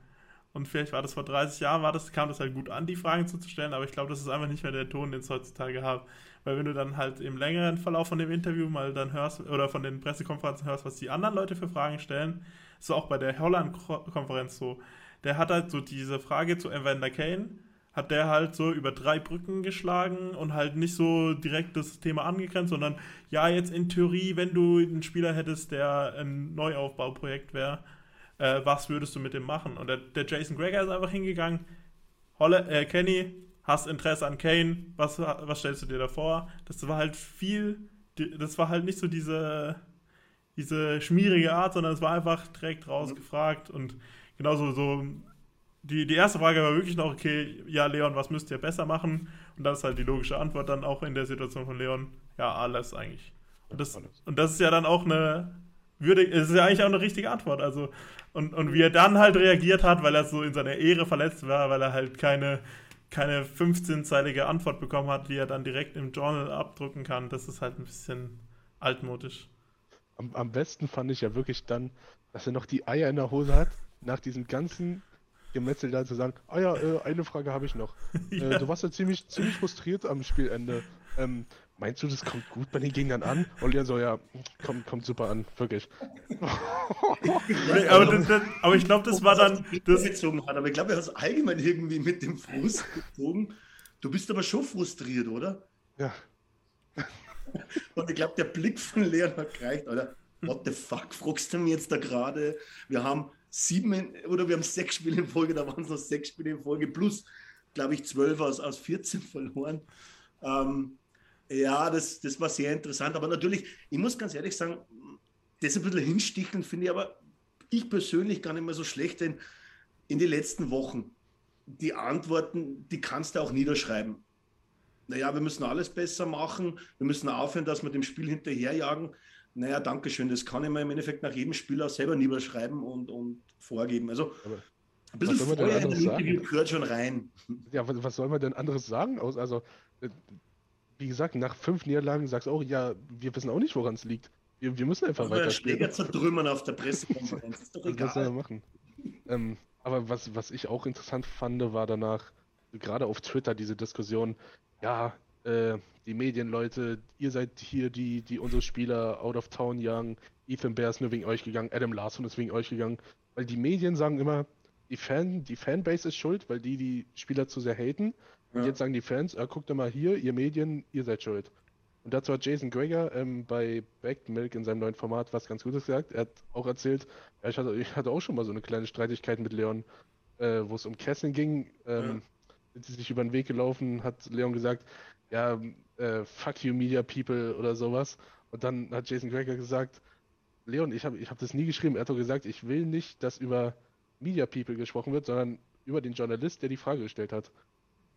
Und vielleicht war das vor 30 Jahren, war das, kam das halt gut an, die Fragen zuzustellen, aber ich glaube, das ist einfach nicht mehr der Ton, den es heutzutage hat. Weil wenn du dann halt im längeren Verlauf von dem Interview mal dann hörst oder von den Pressekonferenzen hörst, was die anderen Leute für Fragen stellen, so auch bei der Holland-Konferenz so. Der hat halt so diese Frage zu Evander Kane, hat der halt so über drei Brücken geschlagen und halt nicht so direkt das Thema angegrenzt, sondern ja, jetzt in Theorie, wenn du einen Spieler hättest, der ein Neuaufbauprojekt wäre, äh, was würdest du mit dem machen? Und der, der Jason Greger ist einfach hingegangen, Holle, äh, Kenny, hast Interesse an Kane, was, was stellst du dir da vor? Das war halt viel, das war halt nicht so diese, diese schmierige Art, sondern es war einfach direkt rausgefragt und genauso so. Die, die erste Frage war wirklich noch, okay, ja, Leon, was müsst ihr besser machen? Und das ist halt die logische Antwort dann auch in der Situation von Leon, ja, alles eigentlich. Und das, und das ist ja dann auch eine, würdig, es ist ja eigentlich auch eine richtige Antwort. Also, und, und wie er dann halt reagiert hat, weil er so in seiner Ehre verletzt war, weil er halt keine, keine 15-zeilige Antwort bekommen hat, die er dann direkt im Journal abdrucken kann, das ist halt ein bisschen altmodisch. Am, am besten fand ich ja wirklich dann, dass er noch die Eier in der Hose hat, nach diesem ganzen Gemetzel da zu sagen, ah ja, äh, eine Frage habe ich noch. ja. äh, du warst ja ziemlich, ziemlich frustriert am Spielende. Ähm, meinst du, das kommt gut bei den Gegnern an? Und er so, ja, kommt, kommt super an, wirklich. aber, das, das, aber, ich glaube, das war dann. Das gezogen hat. Aber ich glaube, er hat es allgemein irgendwie mit dem Frust gezogen. Du bist aber schon frustriert, oder? Ja. Und ich glaube, der Blick von Leon hat gereicht, oder? What the fuck, fragst du mir jetzt da gerade? Wir haben sieben oder wir haben sechs Spiele in Folge, da waren es noch sechs Spiele in Folge, plus, glaube ich, zwölf aus, aus 14 verloren. Ähm, ja, das, das war sehr interessant. Aber natürlich, ich muss ganz ehrlich sagen, das ein bisschen hinsticheln finde ich aber ich persönlich gar nicht mehr so schlecht, denn in den letzten Wochen, die Antworten, die kannst du auch niederschreiben. Naja, wir müssen alles besser machen, wir müssen aufhören, dass wir dem Spiel hinterherjagen. Naja, danke schön, das kann ich mir im Endeffekt nach jedem Spieler selber niederschreiben und, und vorgeben. Also aber ein bisschen Feuer in dem Interview gehört schon rein. Ja, was, was soll man denn anderes sagen? Also, äh, wie gesagt, nach fünf Niederlagen sagst du auch, ja, wir wissen auch nicht, woran es liegt. Wir, wir, müssen einfach weiter Schläger zertrümmern auf der Pressekonferenz. ist doch egal. Er machen? Ähm, aber was, was ich auch interessant fand, war danach, gerade auf Twitter, diese Diskussion, ja, äh, die Medienleute, ihr seid hier die, die unsere Spieler out of town jagen, Ethan Bear ist nur wegen euch gegangen, Adam Larson ist wegen euch gegangen, weil die Medien sagen immer, die, Fan, die Fanbase ist schuld, weil die die Spieler zu sehr haten und ja. jetzt sagen die Fans, ah, guckt mal hier, ihr Medien, ihr seid schuld. Und dazu hat Jason Greger ähm, bei Backed Milk in seinem neuen Format was ganz Gutes gesagt. Er hat auch erzählt, ich, hatte, ich hatte auch schon mal so eine kleine Streitigkeit mit Leon, äh, wo es um Kessel ging. Ähm, ja. sie sich über den Weg gelaufen, hat Leon gesagt, ja, äh, fuck you Media People oder sowas. Und dann hat Jason Greger gesagt, Leon, ich habe ich hab das nie geschrieben. Er hat doch gesagt, ich will nicht, dass über Media People gesprochen wird, sondern über den Journalist, der die Frage gestellt hat.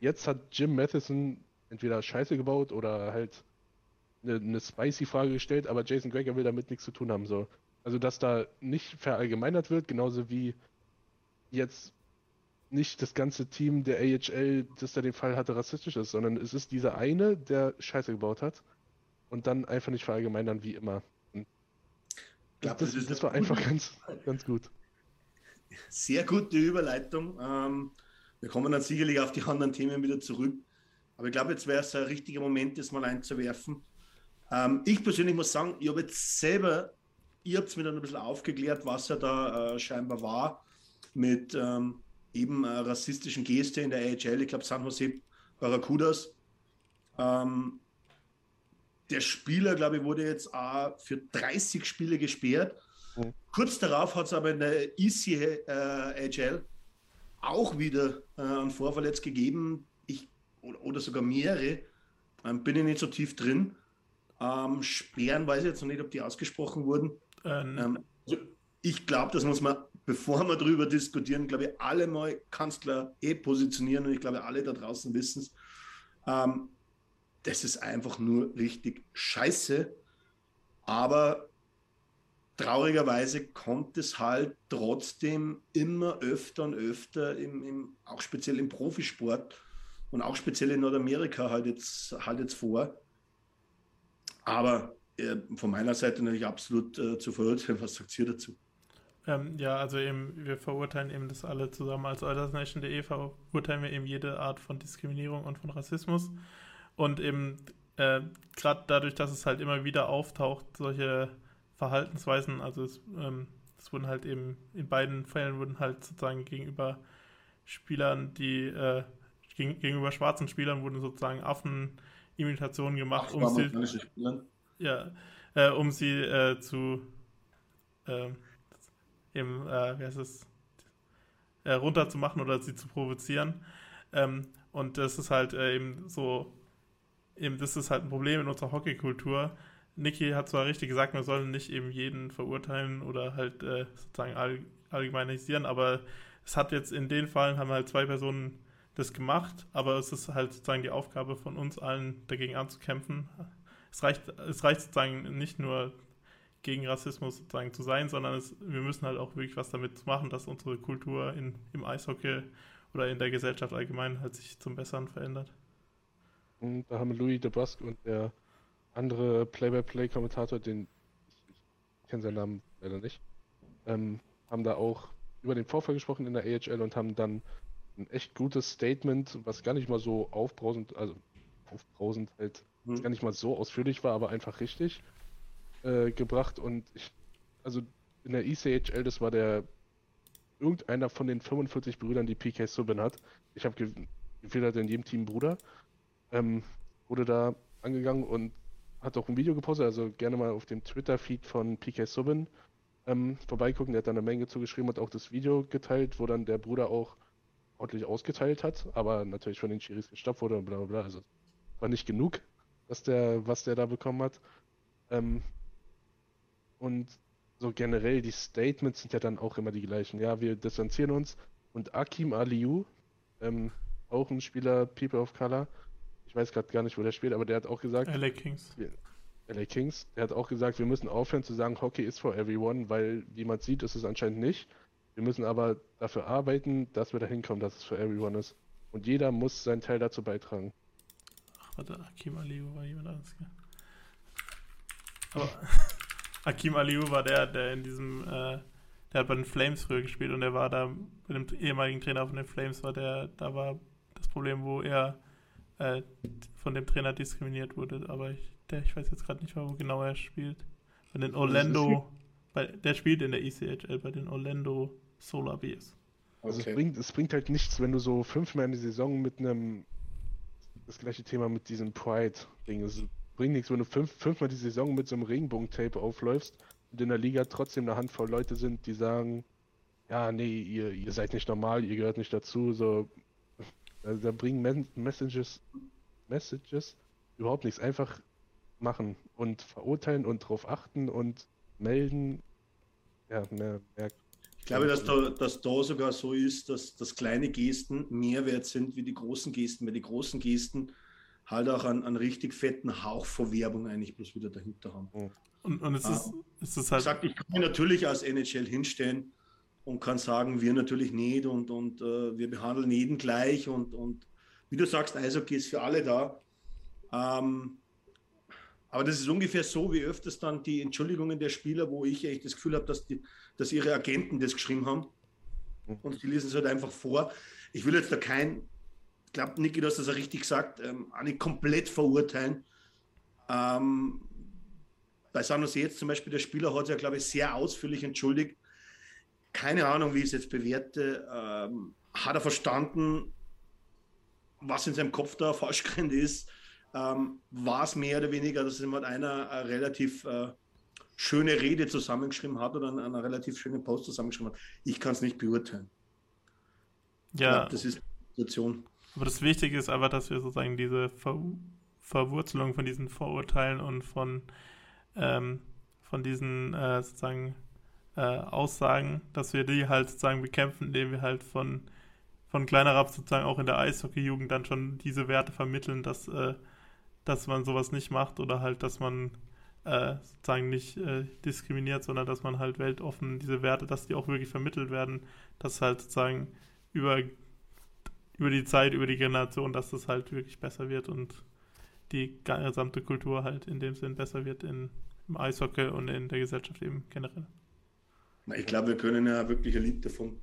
Jetzt hat Jim Matheson entweder Scheiße gebaut oder halt eine, eine spicy Frage gestellt, aber Jason Greger will damit nichts zu tun haben. So. Also, dass da nicht verallgemeinert wird, genauso wie jetzt nicht das ganze Team der AHL, das da den Fall hatte, rassistisch ist, sondern es ist dieser eine, der Scheiße gebaut hat und dann einfach nicht verallgemeinern wie immer. Glaub, das, das, das, war einfach ganz, ganz gut. sehr gute Überleitung. Ähm, wir kommen dann sicherlich auf die anderen Themen wieder zurück. Aber ich glaube, jetzt wäre es ein richtiger Moment, das mal einzuwerfen. Ähm, ich persönlich muss sagen, ich habe jetzt selber, ihr habt es mir dann ein bisschen aufgeklärt, was er da äh, scheinbar war mit ähm, eben einer rassistischen Geste in der AHL. Ich glaube, San Jose Barracudas. Ähm, der Spieler, glaube ich, wurde jetzt auch für 30 Spiele gesperrt. Mhm. Kurz darauf hat es aber in der ECHL auch wieder äh, einen Vorfall jetzt gegeben, ich, oder, sogar mehrere. Ähm, bin ich nicht so tief drin. Ähm, Sperren weiß ich jetzt noch nicht, ob die ausgesprochen wurden. Ähm, ähm also ich glaube, das muss man, bevor wir darüber diskutieren, glaube ich, alle mal ganz klar eh positionieren und ich glaube, alle da draußen wissen es. Ähm, das ist einfach nur richtig scheiße. Aber traurigerweise kommt es halt trotzdem immer öfter und öfter, im, im, auch speziell im Profisport und auch speziell in Nordamerika halt jetzt, halt jetzt vor. Aber äh, von meiner Seite natürlich absolut äh, zu verurteilen. Was sagt ihr dazu? Ähm, ja, also eben, wir verurteilen eben das alle zusammen. Als EulersNation.de verurteilen wir eben jede Art von Diskriminierung und von Rassismus. Und eben äh, gerade dadurch, dass es halt immer wieder auftaucht, solche Verhaltensweisen, also es, ähm, es, wurden halt eben, in beiden Fällen wurden halt sozusagen gegenüber Spielern, die äh, gegen, gegenüber schwarzen Spielern wurden sozusagen Affenimitationen gemacht, Ach, um sie, ja, äh, um sie äh, zu ähm, eben, äh, wie heißt es, äh, runterzumachen oder sie zu provozieren. Ähm, und das ist halt äh, eben so eben, das ist halt ein Problem in unserer Hockeykultur. Niki hat zwar richtig gesagt, wir sollen nicht eben jeden verurteilen oder halt äh, sozusagen all, allgemeinisieren, aber es hat jetzt in den Fällen haben halt zwei Personen das gemacht, aber es ist halt sozusagen die Aufgabe von uns allen dagegen anzukämpfen. Es reicht, es reicht sozusagen nicht nur gegen Rassismus sozusagen zu sein, sondern es, wir müssen halt auch wirklich was damit machen, dass unsere Kultur in, im Eishockey oder in der Gesellschaft allgemein halt sich zum Besseren verändert. Und da haben Louis DeBrusque und der andere Play-by-Play-Kommentator, den ich, kenne seinen Namen leider nicht, ähm, haben da auch über den Vorfall gesprochen in der AHL und haben dann ein echt gutes Statement, was gar nicht mal so aufbrausend, also aufbrausend halt, mhm. gar nicht mal so ausführlich war, aber einfach richtig äh, gebracht. Und ich, also in der ECHL, das war der irgendeiner von den 45 Brüdern, die PK Subban hat. Ich habe ge gefühlt, hat in jedem Team Bruder ähm, wurde da angegangen und hat auch ein Video gepostet, also gerne mal auf dem Twitter-Feed von PK Subin ähm, vorbeigucken. Der hat da eine Menge zugeschrieben und auch das Video geteilt, wo dann der Bruder auch ordentlich ausgeteilt hat, aber natürlich von den Chiris gestoppt wurde und bla bla bla. Also war nicht genug, was der, was der da bekommen hat. Ähm, und so generell, die Statements sind ja dann auch immer die gleichen. Ja, wir distanzieren uns. Und Akim Aliu, ähm, auch ein Spieler People of Color, ich weiß gerade gar nicht, wo der spielt, aber der hat auch gesagt. LA Kings. LA Kings, der hat auch gesagt, wir müssen aufhören zu sagen, Hockey ist for everyone, weil wie man sieht, ist es anscheinend nicht. Wir müssen aber dafür arbeiten, dass wir dahin kommen, dass es for everyone ist. Und jeder muss seinen Teil dazu beitragen. Ach, warte, Akim Aliu war jemand anderes. Aber Akim Aliu war der, der in diesem, äh, der hat bei den Flames früher gespielt und der war da bei dem ehemaligen Trainer von den Flames, war der, da war das Problem, wo er äh, von dem Trainer diskriminiert wurde, aber ich, der, ich weiß jetzt gerade nicht, wo genau er spielt. Bei den Orlando, bei, der spielt in der ECHL bei den Orlando Solar Bears. Also okay. es, bringt, es bringt halt nichts, wenn du so fünfmal in die Saison mit einem, das gleiche Thema mit diesem Pride-Ding, es bringt nichts, wenn du fünf, fünfmal die Saison mit so einem Regenbogentape aufläufst und in der Liga trotzdem eine Handvoll Leute sind, die sagen, ja, nee, ihr, ihr seid nicht normal, ihr gehört nicht dazu, so also da bringen Messages, Messages überhaupt nichts. Einfach machen und verurteilen und darauf achten und melden. Ja, mehr, mehr ich glaube, dass da, dass da sogar so ist, dass, dass kleine Gesten mehr wert sind wie die großen Gesten, weil die großen Gesten halt auch einen, einen richtig fetten Hauch vor Werbung eigentlich bloß wieder dahinter haben. Und, und es, ist, ähm, es ist halt. Ich, sag, ich kann mich natürlich als NHL hinstellen und kann sagen, wir natürlich nicht und, und äh, wir behandeln jeden gleich und, und wie du sagst, Eishockey ist für alle da. Ähm, aber das ist ungefähr so, wie öfters dann die Entschuldigungen der Spieler, wo ich echt das Gefühl habe, dass, dass ihre Agenten das geschrieben haben. und sie lesen es halt einfach vor. Ich will jetzt da kein, ich glaube, Niki, du hast das ja richtig gesagt, ähm, nicht komplett verurteilen. Ähm, bei San jetzt zum Beispiel, der Spieler hat sich ja, glaube ich, sehr ausführlich entschuldigt. Keine Ahnung, wie ich es jetzt bewerte. Ähm, hat er verstanden, was in seinem Kopf da falsch gerannt ist? Ähm, war es mehr oder weniger, dass jemand einer eine relativ äh, schöne Rede zusammengeschrieben hat oder eine, eine relativ schöne Post zusammengeschrieben hat? Ich kann es nicht beurteilen. Ja. Das ist die Situation. Aber das Wichtige ist einfach, dass wir sozusagen diese Ver Verwurzelung von diesen Vorurteilen und von, ähm, von diesen äh, sozusagen äh, Aussagen, dass wir die halt sozusagen bekämpfen, indem wir halt von, von kleiner ab sozusagen auch in der Eishockey-Jugend dann schon diese Werte vermitteln, dass, äh, dass man sowas nicht macht oder halt, dass man äh, sozusagen nicht äh, diskriminiert, sondern dass man halt weltoffen diese Werte, dass die auch wirklich vermittelt werden, dass halt sozusagen über über die Zeit, über die Generation, dass das halt wirklich besser wird und die gesamte Kultur halt in dem Sinn besser wird in, im Eishockey und in der Gesellschaft eben generell. Ich glaube, wir können ja wirklich ein Lied davon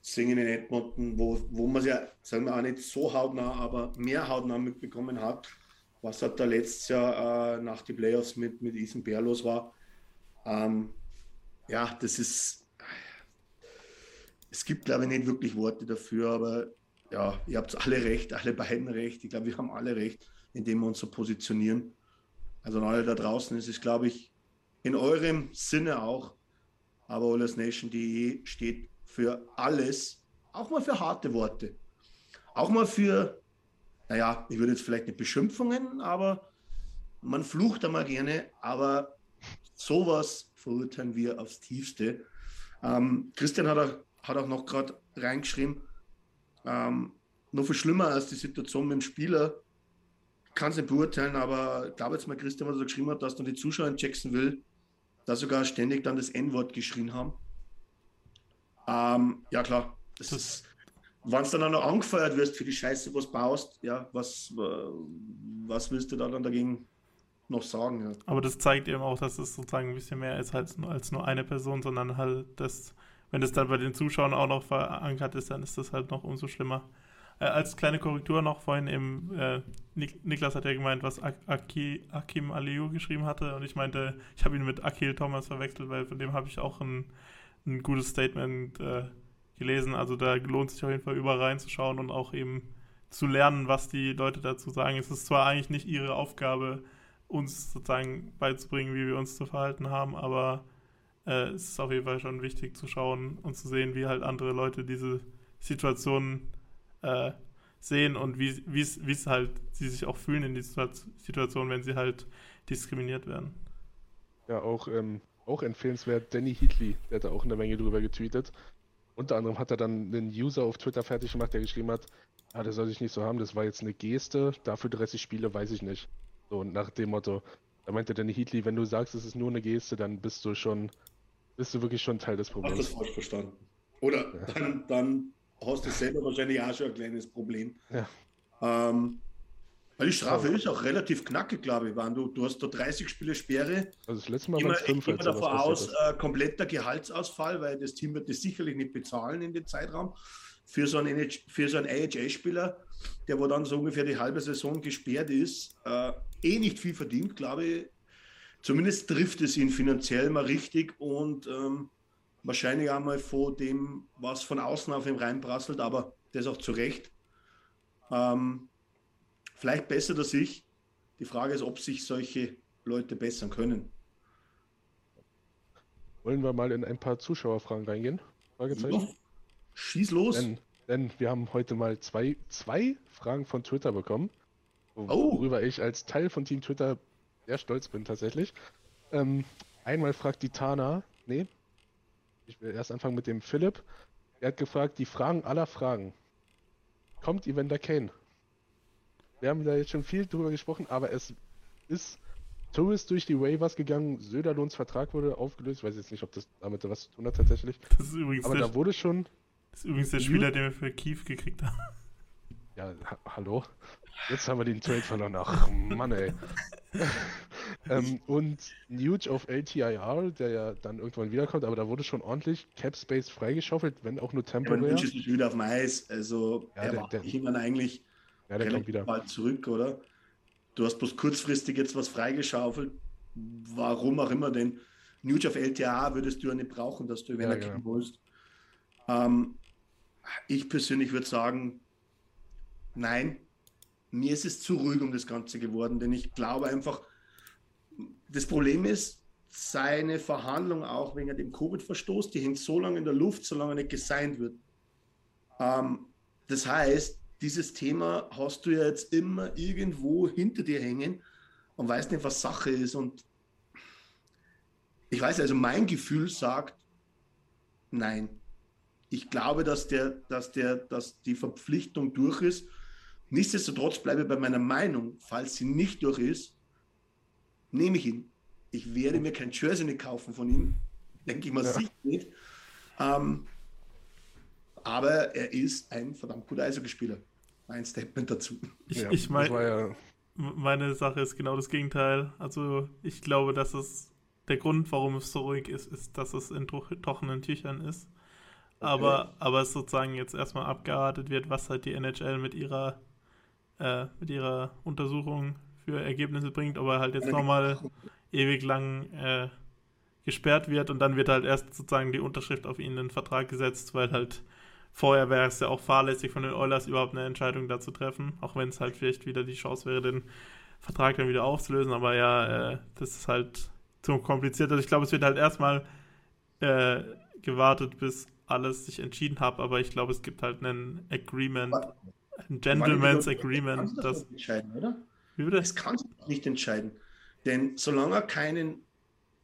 singen in Edmonton, wo, wo man es ja, sagen wir auch nicht so hautnah, aber mehr hautnah mitbekommen hat, was halt da letztes Jahr äh, nach den Playoffs mit, mit Ethan Bär los war. Ähm, ja, das ist, es gibt glaube ich nicht wirklich Worte dafür, aber ja, ihr habt alle recht, alle beiden recht. Ich glaube, wir haben alle recht, indem wir uns so positionieren. Also an alle da draußen ist es, glaube ich, in eurem Sinne auch. Aber olesnation.de steht für alles, auch mal für harte Worte. Auch mal für, naja, ich würde jetzt vielleicht nicht Beschimpfungen, aber man flucht einmal gerne, aber sowas verurteilen wir aufs Tiefste. Ähm, Christian hat auch, hat auch noch gerade reingeschrieben, ähm, noch viel schlimmer als die Situation mit dem Spieler. Kann es nicht beurteilen, aber ich glaube jetzt mal, Christian, was er geschrieben hat, dass dann die Zuschauer in Jacksonville da sogar ständig dann das N-Wort geschrien haben. Ähm, ja, klar. Das ist, wenn du dann auch noch angefeuert wirst für die Scheiße, was baust, ja, was, was willst du da dann dagegen noch sagen? Ja. Aber das zeigt eben auch, dass es sozusagen ein bisschen mehr ist als, als nur eine Person, sondern halt das wenn es dann bei den Zuschauern auch noch verankert ist, dann ist das halt noch umso schlimmer. Äh, als kleine Korrektur noch vorhin eben, äh, Nik Niklas hat ja gemeint, was Aki, Akim Aliou geschrieben hatte und ich meinte, ich habe ihn mit Akil Thomas verwechselt, weil von dem habe ich auch ein, ein gutes Statement äh, gelesen. Also da lohnt sich auf jeden Fall überall reinzuschauen und auch eben zu lernen, was die Leute dazu sagen. Es ist zwar eigentlich nicht ihre Aufgabe, uns sozusagen beizubringen, wie wir uns zu verhalten haben, aber äh, es ist auf jeden Fall schon wichtig zu schauen und zu sehen, wie halt andere Leute diese Situationen äh, sehen und wie es halt sie sich auch fühlen in dieser Situation, wenn sie halt diskriminiert werden. Ja, auch, ähm, auch empfehlenswert, Danny Heatley, der hat da auch eine Menge drüber getweetet. Unter anderem hat er dann einen User auf Twitter fertig gemacht, der geschrieben hat, ah, das soll ich nicht so haben, das war jetzt eine Geste, dafür 30 Spiele weiß ich nicht. So nach dem Motto. Da meinte Danny Heatley, wenn du sagst, es ist nur eine Geste, dann bist du schon bist du wirklich schon Teil des Problems. Du das falsch verstanden. Oder ja. dann, dann hast du selber wahrscheinlich auch schon ein kleines Problem. Ja. Ähm, weil die Strafe ist auch relativ knackig, glaube ich. Du, du hast da 30 Spiele Sperre. Also das letzte Mal es fünf. Ich gehe davon aus, äh, kompletter Gehaltsausfall, weil das Team wird das sicherlich nicht bezahlen in dem Zeitraum. Für so einen, für so einen AHA-Spieler, der wo dann so ungefähr die halbe Saison gesperrt ist, äh, eh nicht viel verdient, glaube ich, zumindest trifft es ihn finanziell mal richtig und ähm, wahrscheinlich auch mal vor dem, was von außen auf ihm reinprasselt, aber das auch zu Recht. Ähm, vielleicht bessert er sich. Die Frage ist, ob sich solche Leute bessern können. Wollen wir mal in ein paar Zuschauerfragen reingehen? Fragezeichen? Schieß los. Denn, denn, wir haben heute mal zwei, zwei Fragen von Twitter bekommen, oh. worüber oh. ich als Teil von Team Twitter sehr stolz bin tatsächlich. Ähm, einmal fragt die Tana, nee, ich will erst anfangen mit dem Philipp. Er hat gefragt, die Fragen aller Fragen. Kommt Evander Kane? Wir haben da jetzt schon viel drüber gesprochen, aber es ist Tourist durch die Waivers gegangen, Söderlohns Vertrag wurde aufgelöst, ich weiß jetzt nicht, ob das damit was zu tun hat tatsächlich. Das ist übrigens aber da wurde schon. Das ist übrigens der Spieler, den wir für Kiew gekriegt haben. Ja, ha hallo? Jetzt haben wir den Trade verloren. Ach, Mann, ey. Ähm, und Nuge auf LTIR, der ja dann irgendwann wiederkommt, aber da wurde schon ordentlich Cap Space freigeschaufelt, wenn auch nur Ja, aber temporär. Nuge ist nicht wieder auf dem Eis. Also Ja, er der- war der- irgendwann eigentlich Ja, der kommt wieder. bald zurück, oder? Du hast bloß kurzfristig jetzt was freigeschaufelt. Warum auch immer, denn Nuge auf LTA würdest du ja nicht brauchen, dass du, wenn Ja, er genau. holst. Ähm, ich persönlich würde sagen, nein, mir ist es zu ruhig um das Ganze geworden, denn ich glaube einfach, das Problem ist, seine Verhandlung auch wegen dem Covid-Verstoß, die hängt so lange in der Luft, solange nicht gesigned wird. Ähm, das heißt, dieses Thema hast du ja jetzt immer irgendwo hinter dir hängen und weißt nicht, was Sache ist. Und ich weiß, also mein Gefühl sagt, nein. Ich glaube, dass, der, dass, der, dass die Verpflichtung durch ist. Nichtsdestotrotz bleibe ich bei meiner Meinung, falls sie nicht durch ist, nehme ich ihn. Ich werde mir kein Jersey nicht kaufen von ihm. Denke ich mal Ja. sicher nicht. Ähm, aber er ist ein verdammt guter Eishockeyspieler. Mein Statement dazu. Ich, Ja, ich meine, ja, meine Sache ist genau das Gegenteil. Also ich glaube, dass es der Grund, warum es so ruhig ist, ist, dass es in tro- trockenen Tüchern ist. Aber, aber es sozusagen jetzt erstmal abgearbeitet wird, was halt die NHL mit ihrer, äh, mit ihrer Untersuchung für Ergebnisse bringt, ob er halt jetzt nochmal ewig lang äh, gesperrt wird und dann wird halt erst sozusagen die Unterschrift auf ihn in den Vertrag gesetzt, weil halt vorher wäre es ja auch fahrlässig von den Oilers überhaupt eine Entscheidung da zu treffen, auch wenn es halt vielleicht wieder die Chance wäre, den Vertrag dann wieder aufzulösen, aber ja, äh, das ist halt zu kompliziert. Also ich glaube, es wird halt erstmal äh, gewartet, bis alles sich entschieden hat, aber ich glaube, es gibt halt einen Agreement, ein Gentleman's Agreement, das entscheiden, oder? Es kann sich nicht entscheiden. Denn solange er keinen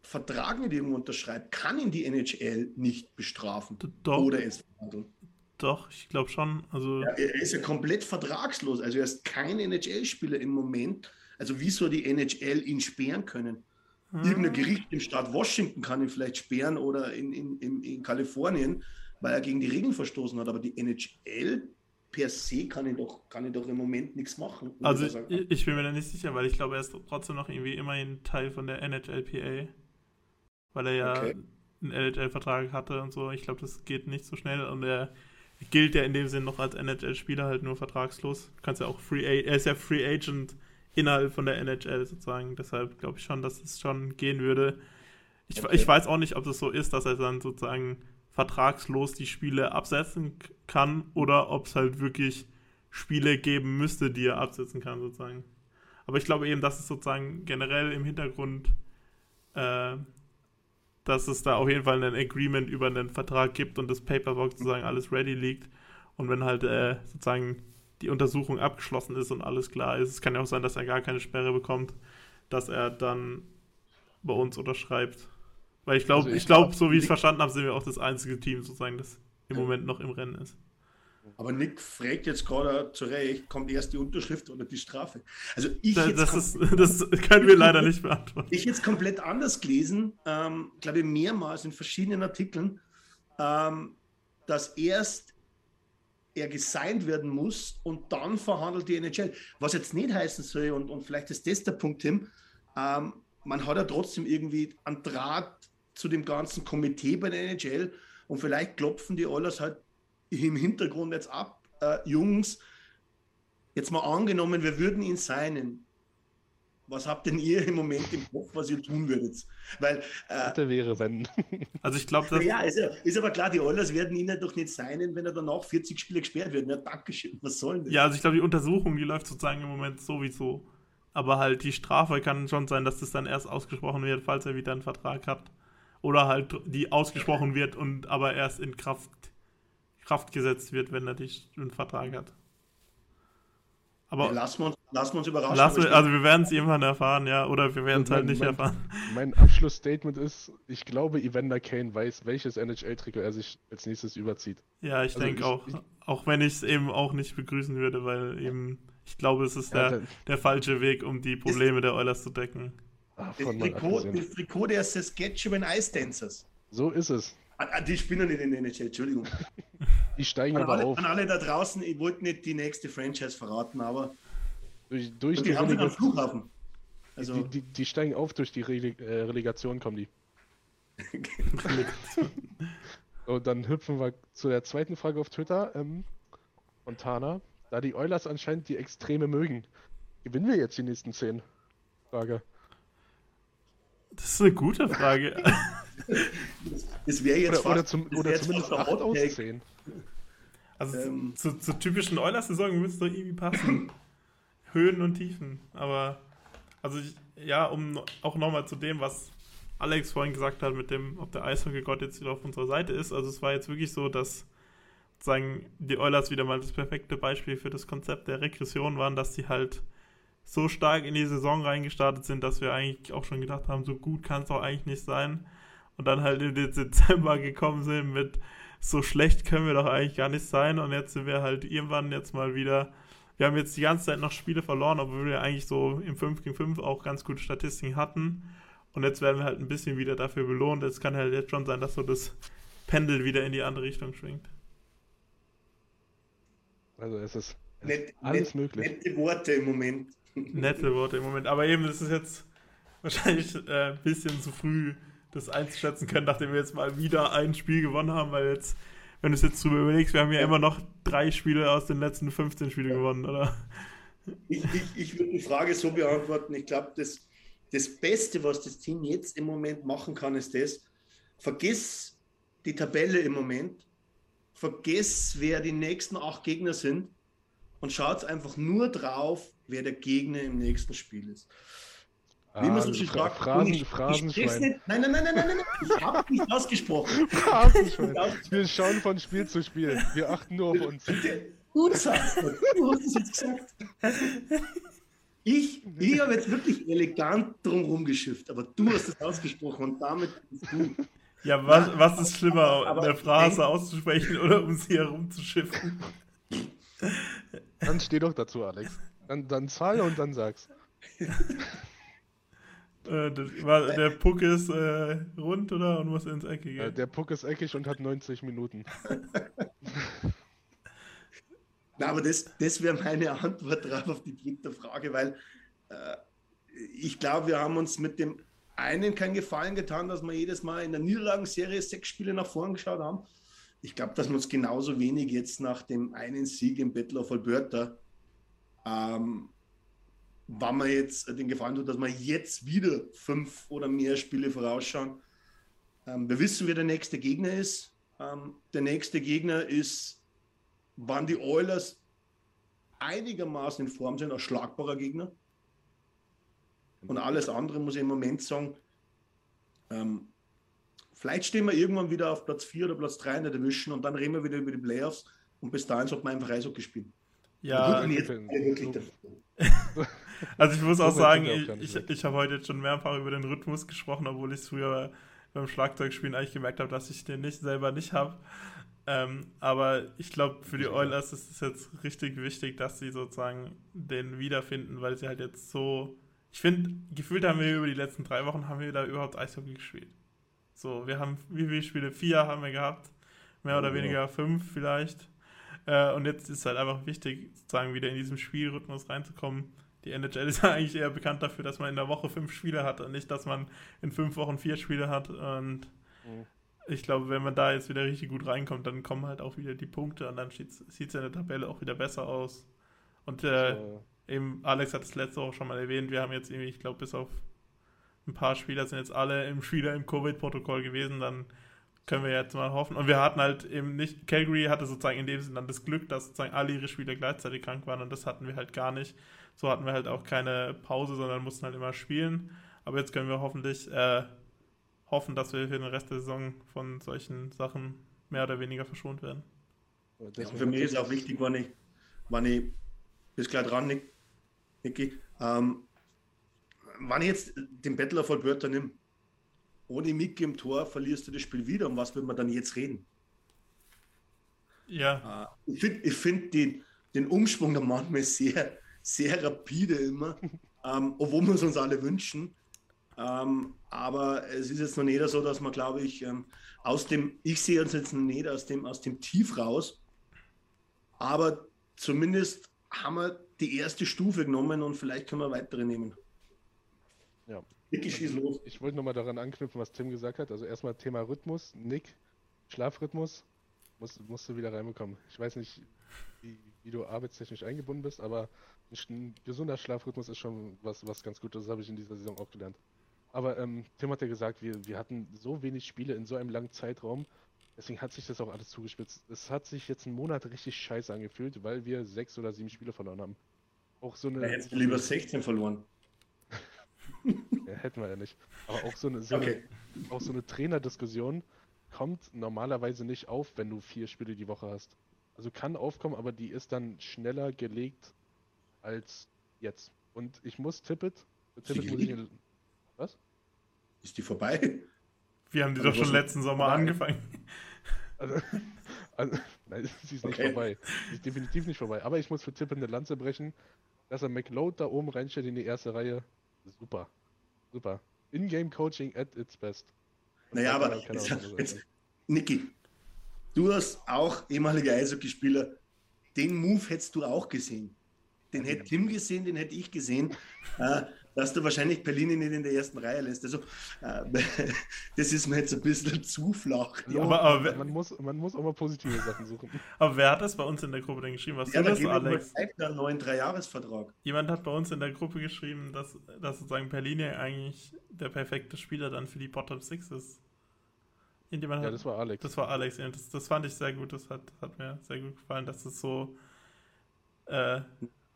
Vertrag mit ihm unterschreibt, kann ihn die NHL nicht bestrafen Doch, oder es verhandeln. doch, ich glaube schon, also Ja, er ist ja komplett vertragslos. Also er ist kein NHL-Spieler im Moment. Also wie soll die NHL ihn sperren können? hm, Irgendein Gericht im Staat Washington kann ihn vielleicht sperren oder in, in, in, in Kalifornien, weil er gegen die Regeln verstoßen hat. Aber die NHL per se kann ihn doch, kann ihn doch im Moment nichts machen. Also ich, ich bin mir da nicht sicher, weil ich glaube, er ist trotzdem noch irgendwie immerhin Teil von der NHLPA. Weil er ja Okay. einen NHL-Vertrag hatte und so. Ich glaube, das geht nicht so schnell und er gilt ja in dem Sinn noch als NHL-Spieler halt nur vertragslos. Du kannst ja auch Free er ist ja Free Agent innerhalb von der NHL sozusagen. Deshalb glaube ich schon, dass es schon gehen würde. Ich, Okay. ich weiß auch nicht, ob das so ist, dass er dann sozusagen vertragslos die Spiele absetzen kann oder ob es halt wirklich Spiele geben müsste, die er absetzen kann, sozusagen. Aber ich glaube eben, dass es sozusagen generell im Hintergrund, äh, dass es da auf jeden Fall ein Agreement über einen Vertrag gibt und das Paperwork sozusagen alles ready liegt. Und wenn halt äh, sozusagen die Untersuchung abgeschlossen ist und alles klar ist, es kann ja auch sein, dass er gar keine Sperre bekommt, dass er dann bei uns unterschreibt. Weil ich glaube, Also ich ich glaube, glaub, so wie ich es verstanden habe, sind wir auch das einzige Team sozusagen, das im Moment noch im Rennen ist. Aber Nick fragt jetzt gerade zu Recht, kommt erst die Unterschrift oder die Strafe? Also ich Da, jetzt das, ist, das können wir leider nicht beantworten. ich jetzt komplett anders gelesen, ähm, glaube ich mehrmals in verschiedenen Artikeln, ähm, dass erst er gesigned werden muss und dann verhandelt die NHL. Was jetzt nicht heißen soll, und, und vielleicht ist das der Punkt, Tim, ähm, man hat ja trotzdem irgendwie einen Draht zu dem ganzen Komitee bei der NHL und vielleicht klopfen die Oilers halt im Hintergrund jetzt ab. Äh, Jungs, jetzt mal angenommen, wir würden ihn signen. Was habt denn ihr im Moment im Kopf, was ihr tun würdet? Weil, äh, Hätte wäre, wenn. Also ich glaube, ja, ist, ist aber klar, die Oilers werden ihn ja doch nicht signen, wenn er danach 40 Spiele gesperrt wird. Na, Dankeschön, was soll denn das? Ja, also ich glaube, die Untersuchung, die läuft sozusagen im Moment sowieso. Aber halt die Strafe kann schon sein, dass das dann erst ausgesprochen wird, falls er wieder einen Vertrag hat. Oder halt die ausgesprochen wird und aber erst in Kraft, Kraft gesetzt wird, wenn er die, einen Vertrag hat. Aber lassen, wir uns, lassen wir uns überraschen. ich also wir werden es irgendwann erfahren, ja. Oder wir werden es halt Mein- nicht mein- erfahren. Mein Abschlussstatement ist, ich glaube, Evander Kane weiß, welches NHL-Trikot er sich als nächstes überzieht. Ja, ich Also denke auch. ich- auch wenn ich es eben auch nicht begrüßen würde, weil eben, ich glaube, es ist Ja, der, der falsche Weg, um die Probleme der Oilers zu decken. Ah, das, Trikot, das Trikot der Saskatchewan Ice Dancers. So ist es. Ah, ah, Die spielen nicht in der NHL, Entschuldigung. Die steigen An aber alle, auf. an alle da draußen, ich wollte nicht die nächste Franchise verraten, aber Durch, durch, die die haben einen Relega Flughafen. Also, die, die, die steigen auf durch die Rele äh, Relegation, kommen die. Und dann hüpfen wir zu der zweiten Frage auf Twitter. Ähm, Montana, da die Oilers anscheinend die Extreme mögen, gewinnen wir jetzt die nächsten zehn? Frage. Das ist eine gute Frage. das wäre jetzt oder, oder, zum, oder zumindest 8 aus 10. Also ähm, zu, zur typischen Oilers-Saison müsste doch irgendwie passen. Höhen und Tiefen. Aber, also ich, ja, um auch nochmal zu dem, was Alex vorhin gesagt hat, mit dem, ob der Eishockey-Gott jetzt wieder auf unserer Seite ist. Also es war jetzt wirklich so, dass sagen, die Oilers wieder mal das perfekte Beispiel für das Konzept der Regression waren, dass sie halt so stark in die Saison reingestartet sind, dass wir eigentlich auch schon gedacht haben, so gut kann es doch eigentlich nicht sein. Und dann halt in den Dezember gekommen sind mit so schlecht können wir doch eigentlich gar nicht sein. Und jetzt sind wir halt irgendwann jetzt mal wieder. Wir haben jetzt die ganze Zeit noch Spiele verloren, obwohl wir eigentlich so im 5 gegen 5 auch ganz gute Statistiken hatten. Und jetzt werden wir halt ein bisschen wieder dafür belohnt. Es kann halt jetzt schon sein, dass so das Pendel wieder in die andere Richtung schwingt. Also es ist, es Net, alles möglich. Nette Worte im Moment. Nette Worte im Moment. Aber eben, es ist jetzt wahrscheinlich äh, ein bisschen zu früh, das einzuschätzen können, nachdem wir jetzt mal wieder ein Spiel gewonnen haben, weil jetzt, wenn du es jetzt drüber überlegst, wir haben ja, ja, immer noch drei Spiele aus den letzten 15 Spielen ja. gewonnen, oder? Ich, ich, ich würde die Frage so beantworten. Ich glaube, das, das Beste, was das Team jetzt im Moment machen kann, ist das, vergiss die Tabelle im Moment, vergiss, wer die nächsten acht Gegner sind und schaut einfach nur drauf, wer der Gegner im nächsten Spiel ist. Wie man so schön sagt, Phrasen, ich, Phrasenschwein. Ich nein, nein, nein, nein, nein, nein, ich habe nicht ausgesprochen. Wir schauen von Spiel zu Spiel. Wir achten nur auf uns. Du sagst du hast es jetzt gesagt. Ich, ich habe jetzt wirklich elegant drum geschifft, aber du hast es ausgesprochen und damit bist du. Ja, was, was ist schlimmer, aber eine Phrase auszusprechen oder um sie herumzuschiffen? Dann steh doch dazu, Alex. Dann, dann zahl und dann sag's. Äh, war, der Puck ist äh, rund oder und muss ins Ecke gehen? Der Puck ist eckig und hat 90 Minuten. Na, aber das, das wäre meine Antwort drauf auf die dritte Frage, weil äh, ich glaube, wir haben uns mit dem einen keinen Gefallen getan, dass wir jedes Mal in der Niederlagenserie sechs Spiele nach vorn geschaut haben. Ich glaube, dass wir uns genauso wenig jetzt nach dem einen Sieg im Battle of Alberta, ähm, wann man jetzt den Gefallen tut, dass wir jetzt wieder fünf oder mehr Spiele vorausschauen. Ähm, wir wissen, wer der nächste Gegner ist. Ähm, der nächste Gegner ist waren die Oilers einigermaßen in Form sind, als schlagbarer Gegner. Und alles andere muss ich im Moment sagen, ähm, vielleicht stehen wir irgendwann wieder auf Platz 4 oder Platz 3 in der Division und dann reden wir wieder über die Playoffs und bis dahin sollte man einfach Eishockey spielen. Ja, also ich muss auch sagen, ich, ich, ich habe heute jetzt schon mehrfach über den Rhythmus gesprochen, obwohl ich es früher beim Schlagzeugspielen eigentlich gemerkt habe, dass ich den nicht selber nicht habe. Ähm, aber ich glaube, für die Oilers ist es jetzt richtig wichtig, dass sie sozusagen den wiederfinden, weil sie halt jetzt so. Ich finde, gefühlt haben wir über die letzten drei Wochen haben wir da überhaupt Eishockey gespielt. So, wir haben, wie viele Spiele? Vier haben wir gehabt. Mehr oder oh, weniger fünf vielleicht. Äh, und jetzt ist halt einfach wichtig, sozusagen wieder in diesen Spielrhythmus reinzukommen. Die NHL ist ja eigentlich eher bekannt dafür, dass man in der Woche fünf Spiele hat und nicht, dass man in fünf Wochen vier Spiele hat. Und mhm ich glaube, wenn man da jetzt wieder richtig gut reinkommt, dann kommen halt auch wieder die Punkte und dann sieht es in der Tabelle auch wieder besser aus. Und äh, so. eben, Alex hat es letzte Woche schon mal erwähnt, wir haben jetzt irgendwie, ich glaube, bis auf ein paar Spieler sind jetzt alle im Spieler im Covid-Protokoll gewesen, dann können wir jetzt mal hoffen. Und wir hatten halt eben nicht, Calgary hatte sozusagen in dem Sinne dann das Glück, dass sozusagen alle ihre Spieler gleichzeitig krank waren und das hatten wir halt gar nicht. So hatten wir halt auch keine Pause, sondern mussten halt immer spielen. Aber jetzt können wir hoffentlich äh, hoffen, dass wir für den Rest der Saison von solchen Sachen mehr oder weniger verschont werden. Ja, für mich ist auch wichtig, wann ich, wann ich, bis gleich dran, Nick, Niki, ähm, wann ich jetzt den Battle of Alberta nehme, ohne Mickey im Tor verlierst du das Spiel wieder. Um was wird man dann jetzt reden? Ja. Äh, ich finde ich find den, den Umschwung der manchmal sehr, sehr rapide immer, ähm, obwohl wir es uns alle wünschen. Ähm, aber es ist jetzt noch nicht so, dass man, glaube ich, ähm, aus dem, ich sehe uns jetzt noch nicht aus dem, aus dem Tief raus, aber zumindest haben wir die erste Stufe genommen und vielleicht können wir weitere nehmen. Ja. Niki, schieß los. Ich wollte nochmal daran anknüpfen, was Tim gesagt hat. Also erstmal Thema Rhythmus. Nick, Schlafrhythmus. Musst, musst du wieder reinbekommen. Ich weiß nicht, wie, wie du arbeitstechnisch eingebunden bist, aber ein, gesunder Schlafrhythmus ist schon was, was ganz Gutes. Das habe ich in dieser Saison auch gelernt. Aber ähm, Tim hat ja gesagt, wir, wir hatten so wenig Spiele in so einem langen Zeitraum. Deswegen hat sich das auch alles zugespitzt. Es hat sich jetzt einen Monat richtig scheiße angefühlt, weil wir sechs oder sieben Spiele verloren haben. Auch so eine. Da hättest du lieber 16 verloren. Ja, hätten wir ja nicht. Aber auch so eine, so Okay. eine, auch so eine Trainerdiskussion kommt normalerweise nicht auf, wenn du vier Spiele die Woche hast. Also kann aufkommen, aber die ist dann schneller gelegt als jetzt. Und ich muss Tippet. Tippet muss ich. Was? Ist die vorbei? Wir haben die Aber doch schon letzten Sommer Nein. angefangen. Also, also, nein, sie ist nicht Okay. vorbei. Sie ist definitiv nicht vorbei. Aber ich muss für Tippet eine Lanze brechen, dass er McLeod da oben reinstellt in die erste Reihe. Super. Super. In-Game-Coaching at its best. Und Naja, aber er- er jetzt, jetzt. Niki, du hast auch ehemaliger Eishockeyspieler. Den Move hättest du auch gesehen. Den hätte Tim gesehen, den hätte ich gesehen, äh, dass du wahrscheinlich Berlin nicht in der ersten Reihe lässt. Also, äh, das ist mir jetzt ein bisschen zu flach. Ja, aber- aber man, muss, man muss auch mal positive Sachen suchen. Aber wer hat das bei uns in der Gruppe denn geschrieben? Was Ja, du da das, Alex? einen neuen Dreijahresvertrag. Jemand hat bei uns in der Gruppe geschrieben, dass, dass sozusagen Perlini eigentlich der perfekte Spieler dann für die Bottom Six ist. Irgendjemand Ja, hat, das war Alex. das war Alex, das, das fand ich sehr gut, das hat, hat mir sehr gut gefallen, dass es so, äh,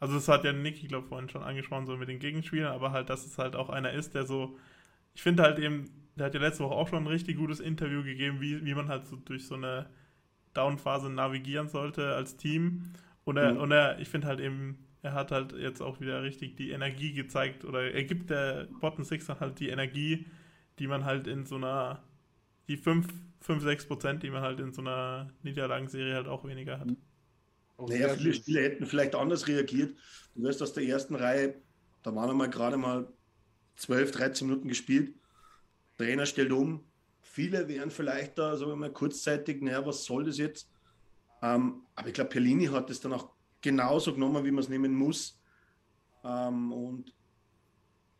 also das hat ja Niki, glaube ich, vorhin schon angesprochen, so mit den Gegenspielern, aber halt, dass es halt auch einer ist, der so, ich finde halt eben, der hat ja letzte Woche auch schon ein richtig gutes Interview gegeben, wie, wie man halt so durch so eine Down-Phase navigieren sollte als Team. Und er, Mhm. und er ich finde halt eben, er hat halt jetzt auch wieder richtig die Energie gezeigt, oder er gibt der Bottom Six dann halt die Energie, die man halt in so einer, die 5, 5 6 Prozent, die man halt in so einer Niederlagenserie halt auch weniger hat. Auch Naja, viele Spieler hätten vielleicht anders reagiert. Du wirst aus der ersten Reihe, da waren einmal gerade mal 12, 13 Minuten gespielt. Trainer stellt um. Viele wären vielleicht da, sagen wir mal, kurzzeitig, naja, was soll das jetzt? Ähm, aber ich glaube, Perlini hat es dann auch genauso genommen, wie man es nehmen muss. Ähm, und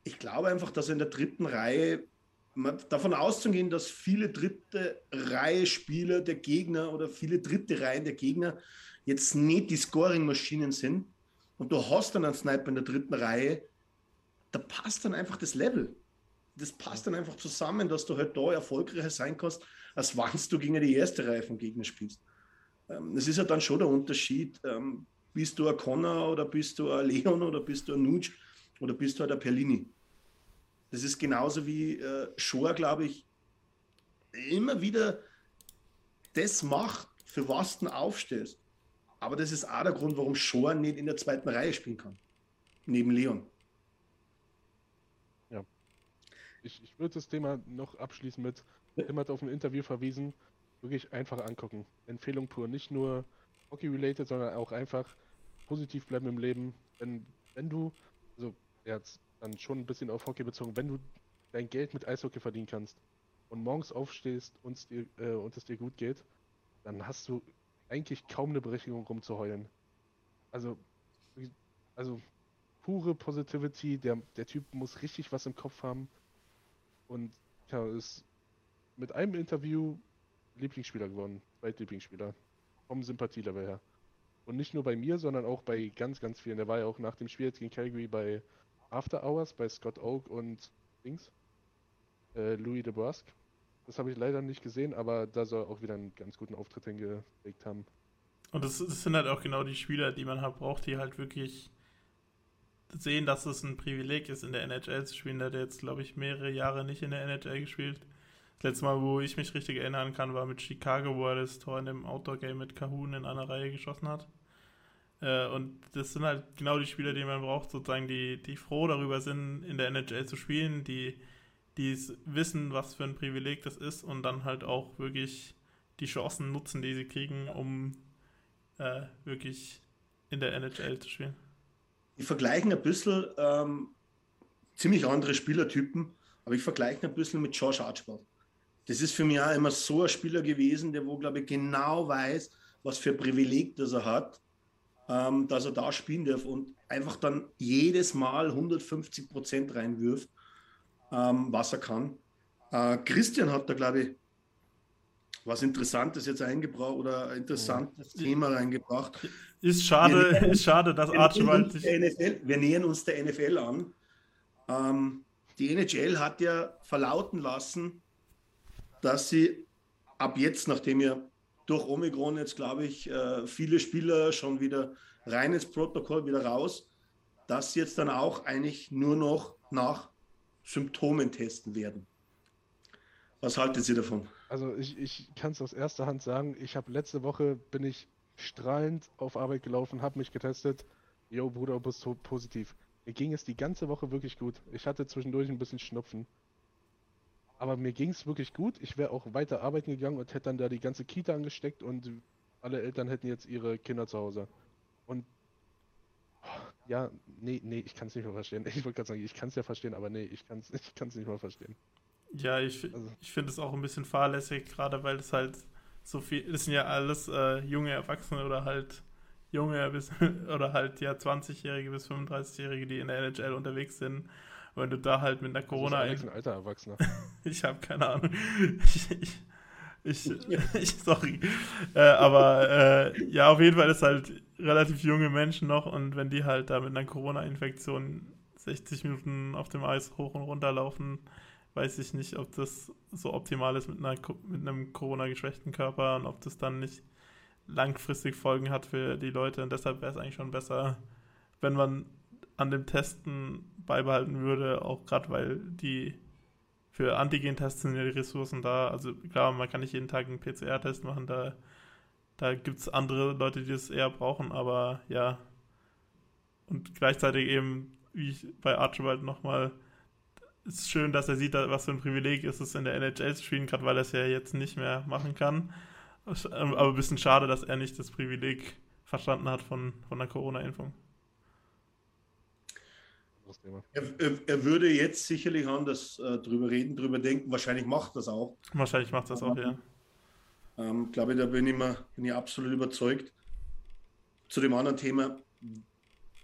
ich glaube einfach, dass in der dritten Reihe davon auszugehen, dass viele dritte Reihe Spieler der Gegner oder viele dritte Reihen der Gegner jetzt nicht die Scoring-Maschinen sind und du hast dann einen Sniper in der dritten Reihe, da passt dann einfach das Level. Das passt dann einfach zusammen, dass du halt da erfolgreicher sein kannst, als wenn du gegen die erste Reihe vom Gegner spielst. Ähm, Das ist ja dann schon der Unterschied. ähm, Bist du ein Connor oder bist du ein Leon oder bist du ein Nuge oder bist du halt ein Perlini? Das ist genauso wie äh, Shore, glaube ich, immer wieder das macht, für was du aufstehst. Aber das ist auch der Grund, warum Shore nicht in der zweiten Reihe spielen kann. Neben Leon. Ich, ich würde das Thema noch abschließen mit, Tim hat auf ein Interview verwiesen, wirklich einfach angucken. Empfehlung pur, nicht nur Hockey-related, sondern auch einfach positiv bleiben im Leben. Wenn, wenn du, also er hat dann schon ein bisschen auf Hockey bezogen, wenn du dein Geld mit Eishockey verdienen kannst und morgens aufstehst dir, äh, und es dir gut geht, dann hast du eigentlich kaum eine Berechtigung rumzuheulen. Also, also pure Positivity, der, der Typ muss richtig was im Kopf haben und ja, ist mit einem Interview Lieblingsspieler geworden, Zweitlieblingsspieler, vom Sympathielevel her. Und nicht nur bei mir, sondern auch bei ganz, ganz vielen. Der war ja auch nach dem Spiel jetzt gegen Calgary bei After Hours, bei Scott Oak und Dings, äh, Louis DeBrusque. Das habe ich leider nicht gesehen, aber da soll auch wieder einen ganz guten Auftritt hingelegt haben. Und das, das sind halt auch genau die Spieler, die man halt braucht, die halt wirklich sehen, dass es ein Privileg ist, in der NHL zu spielen. Der hat jetzt, glaube ich, mehrere Jahre nicht in der NHL gespielt. Das letzte Mal, wo ich mich richtig erinnern kann, war mit Chicago, wo er das Tor in dem Outdoor-Game mit Kahun in einer Reihe geschossen hat. Äh, und das sind halt genau die Spieler, die man braucht, sozusagen, die, die froh darüber sind, in der NHL zu spielen, die, die wissen, was für ein Privileg das ist und dann halt auch wirklich die Chancen nutzen, die sie kriegen, um äh, wirklich in der NHL zu spielen. Die vergleichen ein bisschen ähm, ziemlich andere Spielertypen, aber ich vergleiche ein bisschen mit Josh Archibald. Das ist für mich auch immer so ein Spieler gewesen, der wo, glaube ich, genau weiß, was für ein Privileg das er hat, ähm, dass er da spielen darf und einfach dann jedes Mal 150 Prozent reinwirft. Ähm, was er kann. Äh, Christian hat da, glaube ich, was Interessantes jetzt eingebracht oder ein interessantes ja. Thema reingebracht. Ist schade, wir, ist schade, dass Archibald sich. Wir nähern uns der NFL an. Ähm, die NHL hat ja verlauten lassen, dass sie ab jetzt, nachdem ja durch Omikron jetzt, glaube ich, äh, viele Spieler schon wieder rein ins Protokoll, wieder raus, dass sie jetzt dann auch eigentlich nur noch nach Symptomen testen werden. Was halten Sie davon? Also ich, ich kann es aus erster Hand sagen, ich habe letzte Woche, bin ich strahlend auf Arbeit gelaufen, habe mich getestet. Jo, Bruder, du bist positiv. Mir ging es die ganze Woche wirklich gut. Ich hatte zwischendurch ein bisschen Schnupfen. Aber mir ging es wirklich gut. Ich wäre auch weiter arbeiten gegangen und hätte dann da die ganze Kita angesteckt und alle Eltern hätten jetzt ihre Kinder zu Hause. Und ja, nee, nee, ich kann es nicht mehr verstehen. Ich wollte gerade sagen, ich kann es ja verstehen, aber nee, ich kann es ich kann's nicht mehr verstehen. Ja, ich, also. ich finde es auch ein bisschen fahrlässig, gerade weil es halt so viel, das sind ja alles äh, junge Erwachsene oder halt junge bis, oder halt ja 20-Jährige bis 35-Jährige, die in der NHL unterwegs sind. Wenn du da halt mit einer Corona. Das ist ein alter Erwachsener. ich habe keine Ahnung. Ich, ich, ich, ich sorry. Äh, aber äh, ja, auf jeden Fall ist halt relativ junge Menschen noch und wenn die halt da mit einer Corona-Infektion 60 Minuten auf dem Eis hoch und runter laufen, weiß ich nicht, ob das so optimal ist mit, einer, mit einem Corona-geschwächten Körper und ob das dann nicht langfristig Folgen hat für die Leute. Und deshalb wäre es eigentlich schon besser, wenn man an dem Testen beibehalten würde, auch gerade weil die für Antigen-Tests sind ja die Ressourcen da. Also klar, man kann nicht jeden Tag einen PCR-Test machen, da, da gibt es andere Leute, die das eher brauchen, aber ja. Und gleichzeitig eben, wie ich bei Archibald nochmal, ist schön, dass er sieht, was für ein Privileg ist es in der NHL zu spielen, gerade weil er es ja jetzt nicht mehr machen kann. Aber ein bisschen schade, dass er nicht das Privileg verstanden hat von, von der Corona-Impfung. Er, er, er, würde jetzt sicherlich anders äh, drüber reden, drüber denken. Wahrscheinlich macht das auch. Wahrscheinlich macht das auch, ja. Ähm, glaube, da bin ich, mal, bin ich absolut überzeugt. Zu dem anderen Thema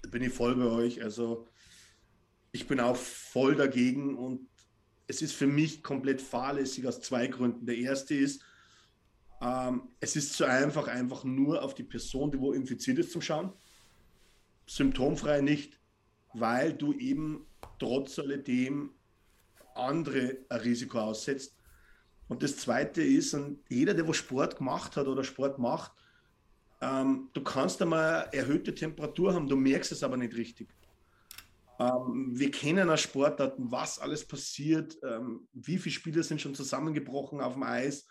bin ich voll bei euch. Also ich bin auch voll dagegen und es ist für mich komplett fahrlässig aus zwei Gründen. Der erste ist, ähm, es ist zu einfach, einfach nur auf die Person, die wo infiziert ist, zum Schauen. Symptomfrei nicht weil du eben trotz alledem andere ein Risiko aussetzt. Und das Zweite ist, und jeder, der wo Sport gemacht hat oder Sport macht, ähm, du kannst einmal erhöhte Temperatur haben, du merkst es aber nicht richtig. Ähm, wir kennen aus Sportarten, was alles passiert, ähm, wie viele Spieler sind schon zusammengebrochen auf dem Eis.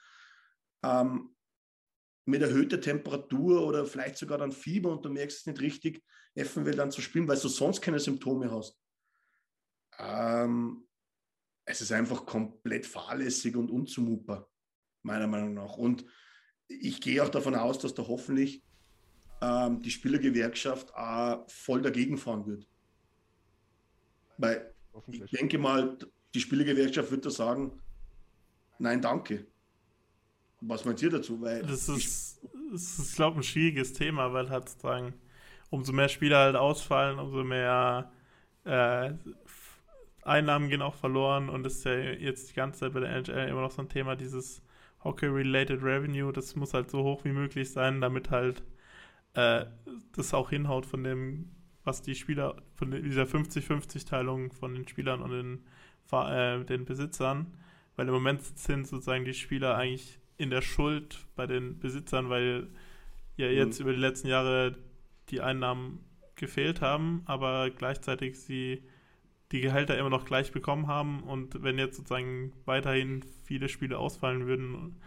Ähm, mit erhöhter Temperatur oder vielleicht sogar dann Fieber und du merkst es nicht richtig, eventuell dann zu spielen, weil du sonst keine Symptome hast. Ähm, es ist einfach komplett fahrlässig und unzumutbar, meiner Meinung nach. Und ich gehe auch davon aus, dass da hoffentlich ähm, die Spielergewerkschaft auch voll dagegen fahren wird. Weil ich denke mal, die Spielergewerkschaft wird da sagen, nein, danke. Was meint ihr dazu? Weil das ist, das ist glaube ich, ein schwieriges Thema, weil halt sozusagen, umso mehr Spieler halt ausfallen, umso mehr äh, Einnahmen gehen auch verloren und das ist ja jetzt die ganze Zeit bei der NHL immer noch so ein Thema, dieses Hockey-related Revenue, das muss halt so hoch wie möglich sein, damit halt äh, das auch hinhaut von dem, was die Spieler, von dieser 50-50-Teilung von den Spielern und den, äh, den Besitzern, weil im Moment sind sozusagen die Spieler eigentlich in der Schuld bei den Besitzern, weil ja mhm. jetzt mhm. über die letzten Jahre die Einnahmen gefehlt haben, aber gleichzeitig sie die Gehälter immer noch gleich bekommen haben und wenn jetzt sozusagen weiterhin viele Spiele ausfallen würden,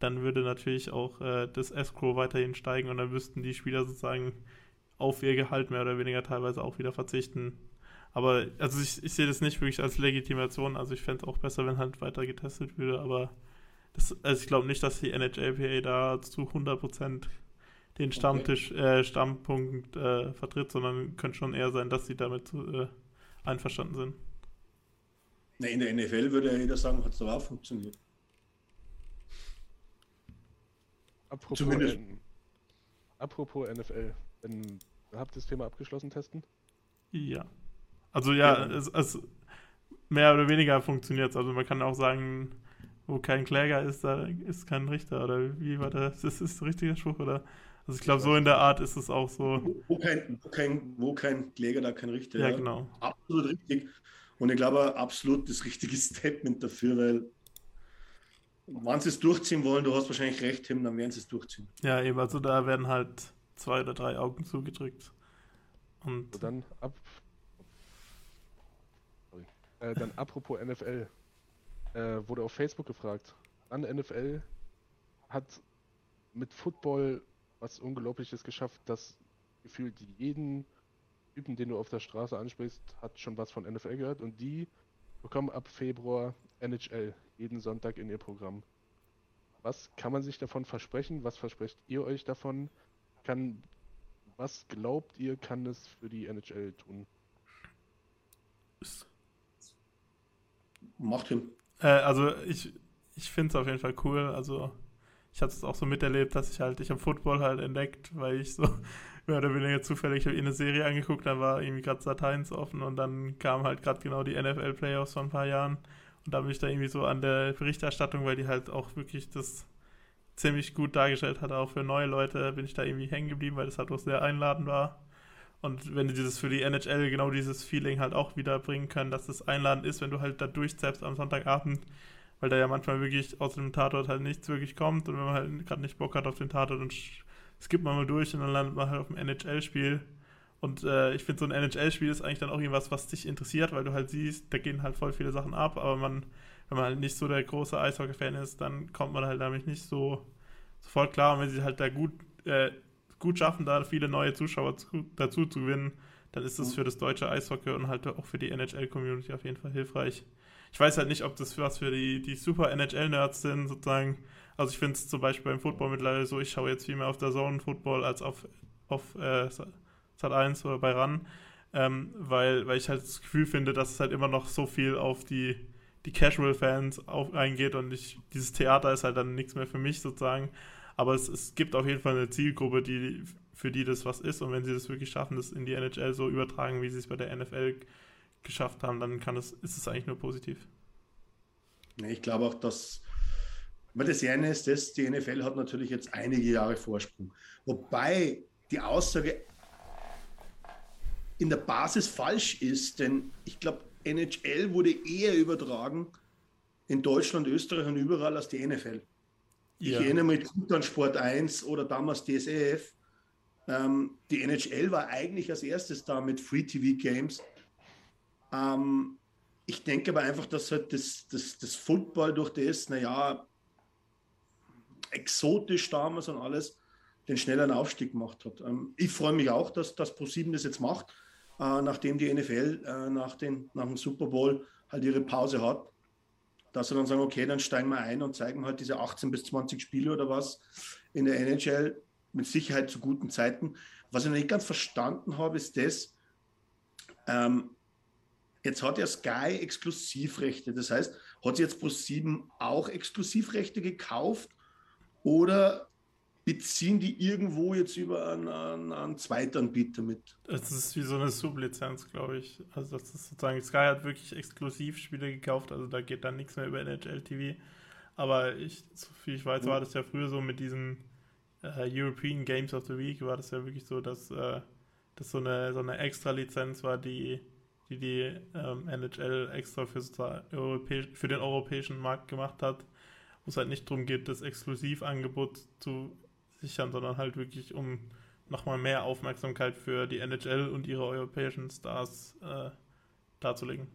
dann würde natürlich auch äh, das Escrow weiterhin steigen und dann müssten die Spieler sozusagen auf ihr Gehalt mehr oder weniger teilweise auch wieder verzichten. Aber also ich, ich sehe das nicht wirklich als Legitimation, also ich fände es auch besser, wenn halt weiter getestet würde, aber das, also ich glaube nicht, dass die NHLPA da zu 100% den Stammtisch, okay. äh, Stammpunkt äh, vertritt, sondern könnte schon eher sein, dass sie damit äh, einverstanden sind. Na, in der NFL würde ja jeder sagen, hat es doch auch funktioniert. Apropos, N apropos NFL, wenn, habt ihr das Thema abgeschlossen testen? Ja. Also ja, ja. Es, es, mehr oder weniger funktioniert Also man kann auch sagen, wo kein Kläger ist, da ist kein Richter. Oder wie war das? Ist das der richtige Spruch? Oder? Also ich glaube, so in der Art ist es auch so. Wo kein, wo kein, wo kein Kläger, da kein Richter. Ja, ja, genau. Absolut richtig. Und ich glaube, absolut das richtige Statement dafür, weil wenn sie es durchziehen wollen, du hast wahrscheinlich recht, Tim, dann werden sie es durchziehen. Ja, eben, also da werden halt zwei oder drei Augen zugedrückt. Und so, dann ab. Äh, dann apropos NFL. Äh, wurde auf Facebook gefragt. An NFL hat mit Football was Unglaubliches geschafft, dass gefühlt jeden Typen, den du auf der Straße ansprichst, hat schon was von NFL gehört und die bekommen ab Februar NHL jeden Sonntag in ihr Programm. Was kann man sich davon versprechen? Was versprecht ihr euch davon? Kann, was glaubt ihr, kann es für die NHL tun? Macht hin. Äh, also ich, ich finde es auf jeden Fall cool. Also ich hatte es auch so miterlebt, dass ich halt, ich habe Football halt entdeckt, weil ich so mehr oder weniger zufällig, habe eine Serie angeguckt, da war irgendwie gerade Sat 1 offen und dann kam halt gerade genau die NFL Playoffs vor ein paar Jahren und da bin ich da irgendwie so an der Berichterstattung, weil die halt auch wirklich das ziemlich gut dargestellt hat, auch für neue Leute bin ich da irgendwie hängen geblieben, weil das halt auch sehr einladend war. Und wenn du dieses für die NHL genau dieses Feeling halt auch wieder bringen können, dass es einladend ist, wenn du halt da durchzeppst am Sonntagabend, weil da ja manchmal wirklich aus dem Tatort halt nichts wirklich kommt und wenn man halt gerade nicht Bock hat auf den Tatort und skippt man mal durch und dann landet man halt auf dem NHL-Spiel. Und äh, ich finde, so ein NHL-Spiel ist eigentlich dann auch irgendwas, was dich interessiert, weil du halt siehst, da gehen halt voll viele Sachen ab, aber man, wenn man halt nicht so der große Eishockey-Fan ist, dann kommt man halt damit nicht so sofort klar. Und wenn sie halt da gut, äh, gut schaffen, da viele neue Zuschauer zu, dazu zu gewinnen, dann ist das für das deutsche Eishockey und halt auch für die NHL-Community auf jeden Fall hilfreich ich weiß halt nicht, ob das was für die, die super NHL-Nerds sind, sozusagen. Also ich finde es zum Beispiel beim Football mittlerweile so, ich schaue jetzt viel mehr auf der Zone Football als auf, auf äh, Sat 1 oder bei RAN, ähm, weil, weil ich halt das Gefühl finde, dass es halt immer noch so viel auf die, die Casual-Fans eingeht und ich, dieses Theater ist halt dann nichts mehr für mich sozusagen. Aber es, es gibt auf jeden Fall eine Zielgruppe, die, für die das was ist und wenn sie das wirklich schaffen, das in die NHL so übertragen, wie sie es bei der NFL geschafft haben, dann kann es, ist es eigentlich nur positiv. Ich glaube auch, dass weil das eine ist, dass die NFL hat natürlich jetzt einige Jahre Vorsprung. Wobei die Aussage in der Basis falsch ist, denn ich glaube, NHL wurde eher übertragen in Deutschland, Österreich und überall als die NFL. Ich ja. erinnere mich an Sport 1 oder damals DSEF. Ähm, die NHL war eigentlich als erstes da mit Free TV Games ähm, ich denke aber einfach, dass halt das, das, das Football durch das, naja, exotisch damals und alles, den schnelleren Aufstieg gemacht hat. Ähm, ich freue mich auch, dass das ProSieben das jetzt macht, äh, nachdem die NFL äh, nach, den, nach dem Super Bowl halt ihre Pause hat, dass sie dann sagen, okay, dann steigen wir ein und zeigen halt diese 18 bis 20 Spiele oder was in der NHL mit Sicherheit zu guten Zeiten. Was ich noch nicht ganz verstanden habe, ist das, ähm, Jetzt hat ja Sky Exklusivrechte. Das heißt, hat jetzt Pro7 auch Exklusivrechte gekauft oder beziehen die irgendwo jetzt über einen, einen, einen Zweitanbieter mit? Das ist wie so eine Sublizenz, glaube ich. Also das ist sozusagen, Sky hat wirklich Exklusivspiele gekauft, also da geht dann nichts mehr über NHL TV. Aber ich, so viel ich weiß, war das ja früher so mit diesen äh, European Games of the Week, war das ja wirklich so, dass äh, das so eine, so eine Extra-Lizenz war, die die die ähm, NHL extra für, für den europäischen Markt gemacht hat, wo es halt nicht darum geht, das Exklusivangebot zu sichern, sondern halt wirklich um nochmal mehr Aufmerksamkeit für die NHL und ihre europäischen Stars äh, darzulegen.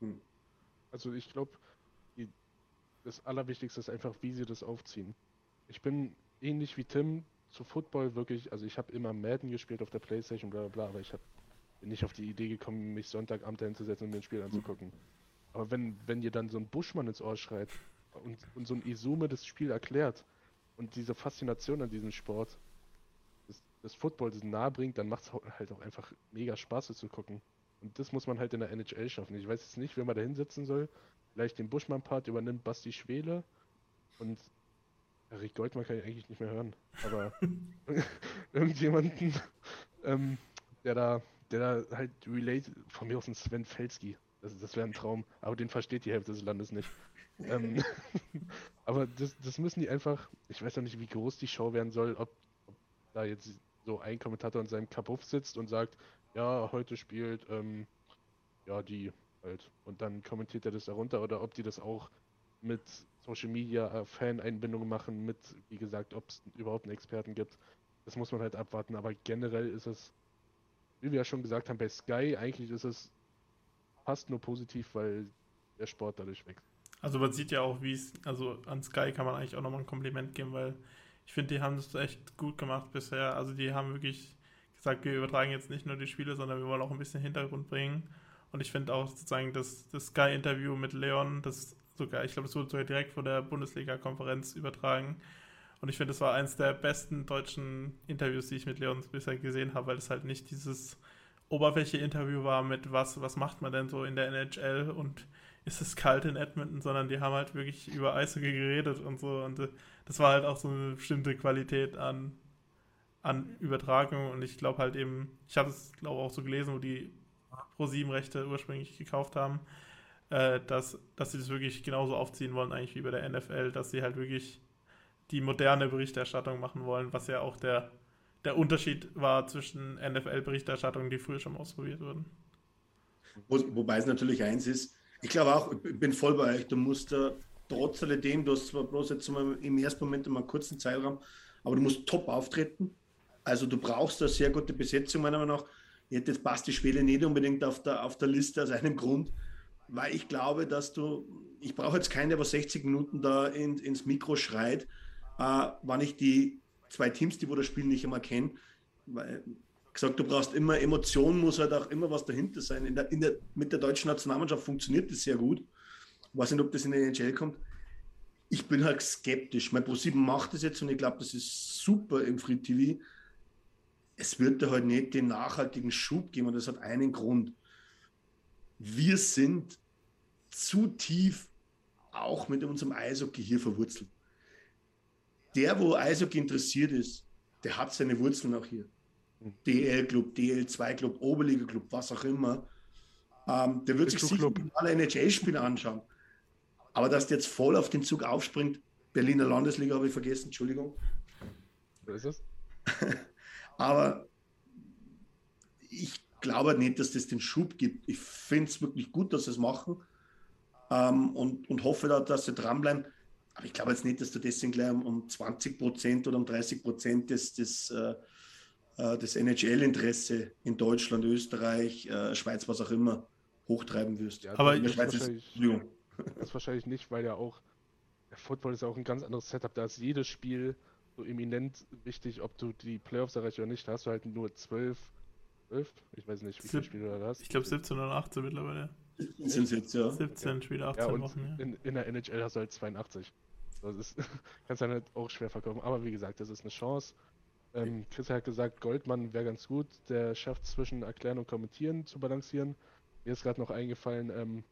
Hm. Also ich glaube, das Allerwichtigste ist einfach, wie sie das aufziehen. Ich bin ähnlich wie Tim zu Football wirklich, also ich habe immer Madden gespielt auf der Playstation, bla bla bla, aber ich habe bin nicht auf die Idee gekommen, mich Sonntagabend hinzusetzen und mir ein Spiel anzugucken. Aber wenn, wenn ihr dann so ein Buschmann ins Ohr schreit und, und so ein Izume das Spiel erklärt und diese Faszination an diesem Sport, das, das Football das nahe bringt, dann macht es halt auch einfach mega Spaß, das zu gucken. Und das muss man halt in der NHL schaffen. Ich weiß jetzt nicht, wer man da hinsetzen soll. Vielleicht den Buschmann-Part übernimmt Basti Schwele und Rick Goldmann kann ich eigentlich nicht mehr hören. Aber irgendjemanden, ähm, der da der da halt relate, von mir aus ein Sven Felski. Das, das wäre ein Traum, aber den versteht die Hälfte des Landes nicht. Ähm, aber das, das müssen die einfach, ich weiß noch nicht, wie groß die Show werden soll, ob, ob da jetzt so ein Kommentator in seinem Kapuff sitzt und sagt, ja, heute spielt, ähm, ja, die halt. Und dann kommentiert er das darunter oder ob die das auch mit Social Media äh, Fan-Einbindungen machen, mit, wie gesagt, ob es überhaupt einen Experten gibt. Das muss man halt abwarten, aber generell ist es, wie wir ja schon gesagt haben, bei Sky eigentlich ist es fast nur positiv, weil der Sport dadurch wächst. Also man sieht ja auch, wie es, also an Sky kann man eigentlich auch nochmal ein Kompliment geben, weil ich finde, die haben das echt gut gemacht bisher. Also die haben wirklich gesagt, wir übertragen jetzt nicht nur die Spiele, sondern wir wollen auch ein bisschen Hintergrund bringen. Und ich finde auch sozusagen das, das Sky-Interview mit Leon, das sogar, ich glaube, es wurde sogar direkt vor der Bundesliga-Konferenz übertragen. Und ich finde, es war eines der besten deutschen Interviews, die ich mit Leon bisher gesehen habe, weil es halt nicht dieses oberflächliche Interview war mit was, was macht man denn so in der NHL und ist es kalt in Edmonton, sondern die haben halt wirklich über Eishockey geredet und so. Und äh, das war halt auch so eine bestimmte Qualität an, an Übertragung. Und ich glaube halt eben, ich habe es glaube auch so gelesen, wo die Pro-7-Rechte ursprünglich gekauft haben, äh, dass, dass sie das wirklich genauso aufziehen wollen, eigentlich wie bei der NFL, dass sie halt wirklich die moderne Berichterstattung machen wollen, was ja auch der, der Unterschied war zwischen NFL-Berichterstattung, die früher schon ausprobiert wurden. Wo, wobei es natürlich eins ist, ich glaube auch, ich bin voll bei euch, du musst da trotz alledem, du hast zwar bloß jetzt mal im ersten Moment mal einen kurzen Zeitraum, aber du musst top auftreten. Also du brauchst eine sehr gute Besetzung, meiner Meinung nach. Jetzt Basti Schwede nicht unbedingt auf der, auf der Liste aus einem Grund, weil ich glaube, dass du, ich brauche jetzt keinen, der was 60 Minuten da in, ins Mikro schreit, äh, wann ich die zwei Teams, die wo das Spiel nicht immer kenne. Weil, gesagt, du brauchst immer Emotionen, muss halt auch immer was dahinter sein. In der, in der, mit der deutschen Nationalmannschaft funktioniert das sehr gut. Ich weiß nicht, ob das in der NHL kommt. Ich bin halt skeptisch. Mein ProSieben macht das jetzt und ich glaube, das ist super im Free TV. Es wird da halt nicht den nachhaltigen Schub geben und das hat einen Grund. Wir sind zu tief auch mit unserem Eishockey hier verwurzelt. Der, wo Eishockey interessiert ist, der hat seine Wurzeln auch hier. DL-Club, DL2-Club, Oberliga-Club, was auch immer. Ähm, der wird sich sicher alle NHL-Spiele anschauen. Aber dass der jetzt voll auf den Zug aufspringt, Berliner Landesliga habe ich vergessen, Entschuldigung. So ist es. Aber ich glaube nicht, dass das den Schub gibt. Ich finde es wirklich gut, dass sie es machen ähm, und, und hoffe, da, dass sie dranbleiben. Aber ich glaube jetzt nicht, dass du deswegen gleich um, um 20 Prozent oder um 30 Prozent des, des, äh, äh das NHL-Interesse in Deutschland, Österreich, äh, Schweiz, was auch immer, hochtreiben wirst. Ja, aber in der Schweiz ist. Das ist wahrscheinlich nicht, weil ja auch, der Football ist ja auch ein ganz anderes Setup. Da ist jedes Spiel so eminent wichtig, ob du die Playoffs erreichst oder nicht. Da hast du halt nur zwölf, zwölf, ich weiß nicht, wie viele Spiele du hast. Ich glaube 17 oder 18 mittlerweile. 17 sind jetzt, ja. 17 okay. Spiele, 18 ja, Wochen, ja. In, in, der NHL hast du halt 82. Das ist, kannst dann halt auch schwer verkaufen. Aber wie gesagt, das ist eine Chance. Ähm, Chris hat gesagt, Goldmann wäre ganz gut, der schafft zwischen Erklären und Kommentieren zu balancieren. Mir ist gerade noch eingefallen, ähm,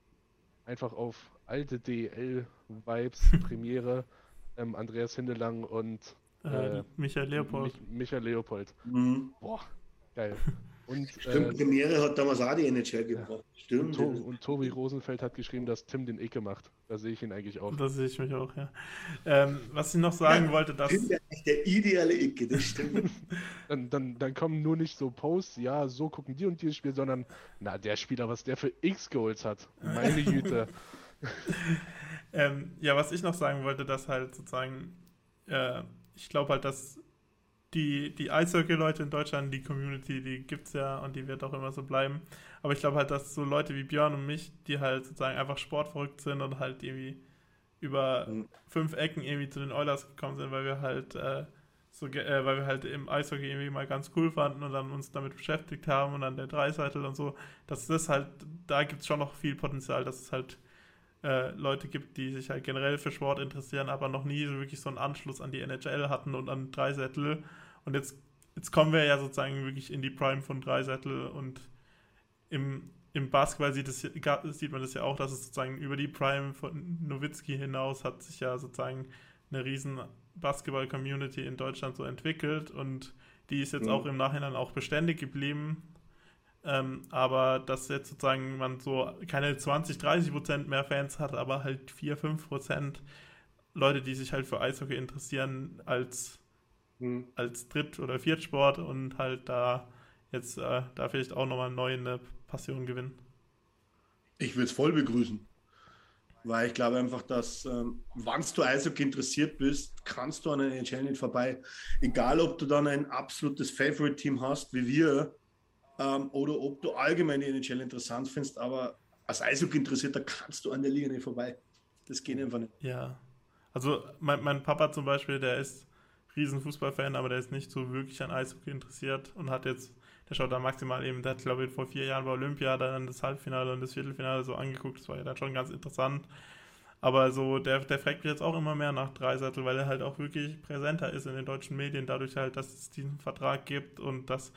einfach auf alte DL-Vibes, Premiere, ähm, Andreas Hindelang und äh, äh, Michael Leopold. Mich, Michael Leopold. Mhm. Boah, geil. Und, Stimmt, äh, Premiere hat damals auch die NHL gebracht. Stimmt. Und, to und, Tobi Rosenfeld hat geschrieben, dass Tim den Icke macht. Da sehe ich ihn eigentlich auch. Da sehe ich mich auch, ja. Ähm, was ich noch sagen ja, wollte, dass. Tim der, der ideale Icke, das stimmt. dann, dann, dann kommen nur nicht so Posts, ja, so gucken die und die das Spiel, sondern, na, der Spieler, was der für X-Goals hat. Meine Güte. ähm, ja, was ich noch sagen wollte, dass halt sozusagen, äh, ich glaube halt, dass die, die Eishockey-Leute in Deutschland, die Community, die gibt es ja und die wird auch immer so bleiben. Aber ich glaube halt, dass so Leute wie Björn und mich, die halt sozusagen einfach sportverrückt sind und halt irgendwie über mhm. fünf Ecken irgendwie zu den Oilers gekommen sind, weil wir halt äh, so, äh, weil wir halt im Eishockey irgendwie mal ganz cool fanden und dann uns damit beschäftigt haben und dann der Dreiseitel und so, dass das halt, da gibt es schon noch viel Potenzial, dass es halt äh, Leute gibt, die sich halt generell für Sport interessieren, aber noch nie so wirklich so einen Anschluss an die NHL hatten und an Dreisettel. Und jetzt, jetzt kommen wir ja sozusagen wirklich in die Prime von Dreisettel und im, im Basketball sieht, es, sieht man das ja auch, dass es sozusagen über die Prime von Nowitzki hinaus hat sich ja sozusagen eine riesen Basketball-Community in Deutschland so entwickelt und die ist jetzt mhm. auch im Nachhinein auch beständig geblieben. Ähm, aber dass jetzt sozusagen man so keine 20, 30 Prozent mehr Fans hat, aber halt 4, 5 Prozent Leute, die sich halt für Eishockey interessieren, als, hm. als Dritt- oder Viertsport und halt da jetzt äh, da vielleicht auch nochmal neu eine Passion gewinnen. Ich würde es voll begrüßen. Weil ich glaube einfach, dass, ähm, wenn du Eishockey interessiert bist, kannst du an einer NHL nicht vorbei. Egal, ob du dann ein absolutes Favorite-Team hast, wie wir, ähm, oder ob du allgemein die NHL interessant findest, aber als Eishockey interessierter kannst du an der Liga nicht vorbei. Das geht einfach nicht. Ja. Also mein, mein Papa zum Beispiel, der ist riesen Fußballfan, aber der ist nicht so wirklich an Eishockey interessiert und hat jetzt, der schaut da maximal eben, der hat glaube ich vor vier Jahren bei Olympia dann das Halbfinale und das Viertelfinale so angeguckt, das war ja dann schon ganz interessant. Aber so, der, der fragt mich jetzt auch immer mehr nach Dreisattel, weil er halt auch wirklich präsenter ist in den deutschen Medien, dadurch halt, dass es diesen Vertrag gibt und dass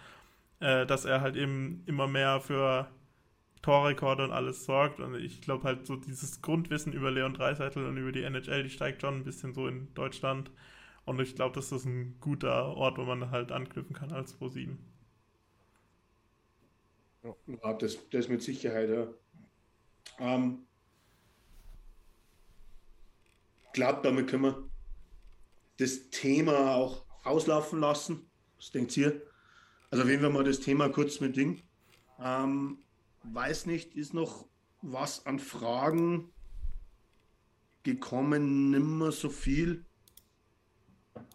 äh, dass er halt eben immer mehr für Torrekorde und alles sorgt. Und ich glaube halt so dieses Grundwissen über Leon Dreiseitel und über die NHL, die steigt schon ein bisschen so in Deutschland. Und ich glaube, das ist ein guter Ort, wo man halt anknüpfen kann als Pro7. Ja, das, das mit Sicherheit, ja. Ähm, glaube, damit können wir das Thema auch auslaufen lassen. Was denkt ihr? Also wenn wir mal das Thema kurz mit Ding. Ähm, weiß nicht, ist noch was an Fragen gekommen, nimmer so viel.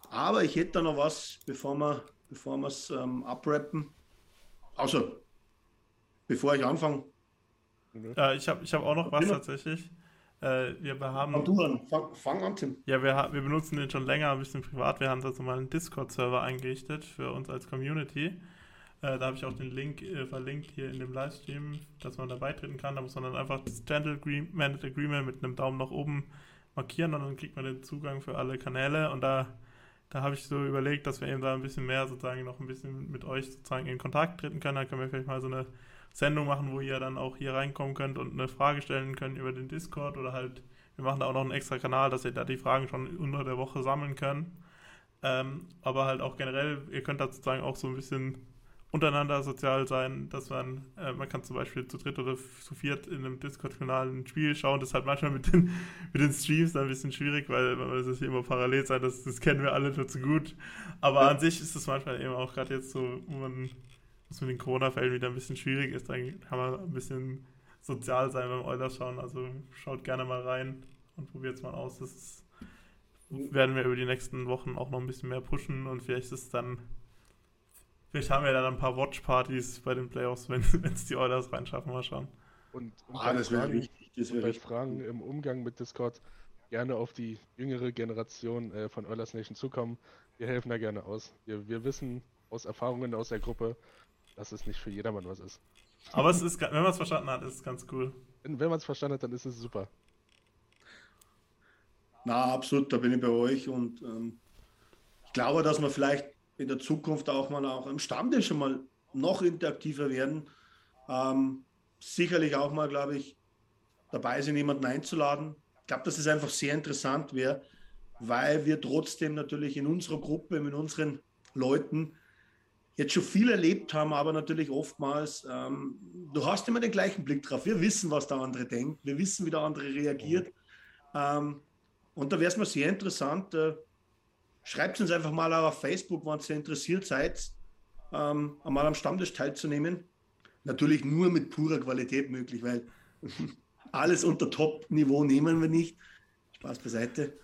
Aber ich hätte da noch was, bevor wir bevor wir es ähm, abrappen. Also, bevor ich anfange. Ja, ich habe ich hab auch noch was tatsächlich. Äh, wir haben. Fang du an, fang, fang an, Tim. Ja, wir, wir benutzen den schon länger, ein bisschen privat. Wir haben dazu mal einen Discord-Server eingerichtet für uns als Community. Äh, da habe ich auch den Link äh, verlinkt hier in dem Livestream, dass man da beitreten kann. Da muss man dann einfach das Gentleman Agreement mit einem Daumen nach oben markieren und dann kriegt man den Zugang für alle Kanäle. Und da, da habe ich so überlegt, dass wir eben da ein bisschen mehr sozusagen noch ein bisschen mit euch sozusagen in Kontakt treten können. Dann können wir vielleicht mal so eine Sendung machen, wo ihr dann auch hier reinkommen könnt und eine Frage stellen könnt über den Discord oder halt, wir machen da auch noch einen extra Kanal, dass ihr da die Fragen schon unter der Woche sammeln könnt. Ähm, aber halt auch generell, ihr könnt da sozusagen auch so ein bisschen untereinander sozial sein, dass man, äh, man kann zum Beispiel zu dritt oder zu viert in einem Discord-Kanal ein Spiel schauen. Das ist halt manchmal mit den, mit den Streams ein bisschen schwierig, weil man das hier immer parallel sein, das, das kennen wir alle nur zu gut. Aber an sich ist es manchmal eben auch gerade jetzt so, wo man was mit den Corona-Fällen wieder ein bisschen schwierig ist, dann kann man ein bisschen sozial sein beim Eulers schauen. Also schaut gerne mal rein und probiert es mal aus. Das ist, werden wir über die nächsten Wochen auch noch ein bisschen mehr pushen und vielleicht ist es dann, vielleicht haben wir dann ein paar Watch-Partys bei den Playoffs, wenn es die Eulers reinschaffen, mal schauen. Und, und ah, das wäre wichtig. Das wär bei Fragen im Umgang mit Discord gerne auf die jüngere Generation äh, von Eulers Nation zukommen. Wir helfen da gerne aus. Wir, wir wissen aus Erfahrungen aus der Gruppe, dass es nicht für jedermann was ist. Aber es ist, wenn man es verstanden hat, ist es ganz cool. Wenn, wenn man es verstanden hat, dann ist es super. Na, absolut, da bin ich bei euch und ähm, ich glaube, dass wir vielleicht in der Zukunft auch mal auch im Stammtisch schon mal noch interaktiver werden. Ähm, sicherlich auch mal, glaube ich, dabei sind, jemanden einzuladen. Ich glaube, dass es einfach sehr interessant wäre, weil wir trotzdem natürlich in unserer Gruppe, mit unseren Leuten jetzt schon viel erlebt haben, aber natürlich oftmals, ähm, du hast immer den gleichen Blick drauf. Wir wissen, was der andere denkt, wir wissen, wie der andere reagiert. Ähm, und da wäre es mir sehr interessant. Äh, schreibt uns einfach mal auf Facebook, wenn ihr interessiert seid, ähm, einmal am Stammtisch teilzunehmen. Natürlich nur mit purer Qualität möglich, weil alles unter Top-Niveau nehmen wir nicht. Spaß beiseite.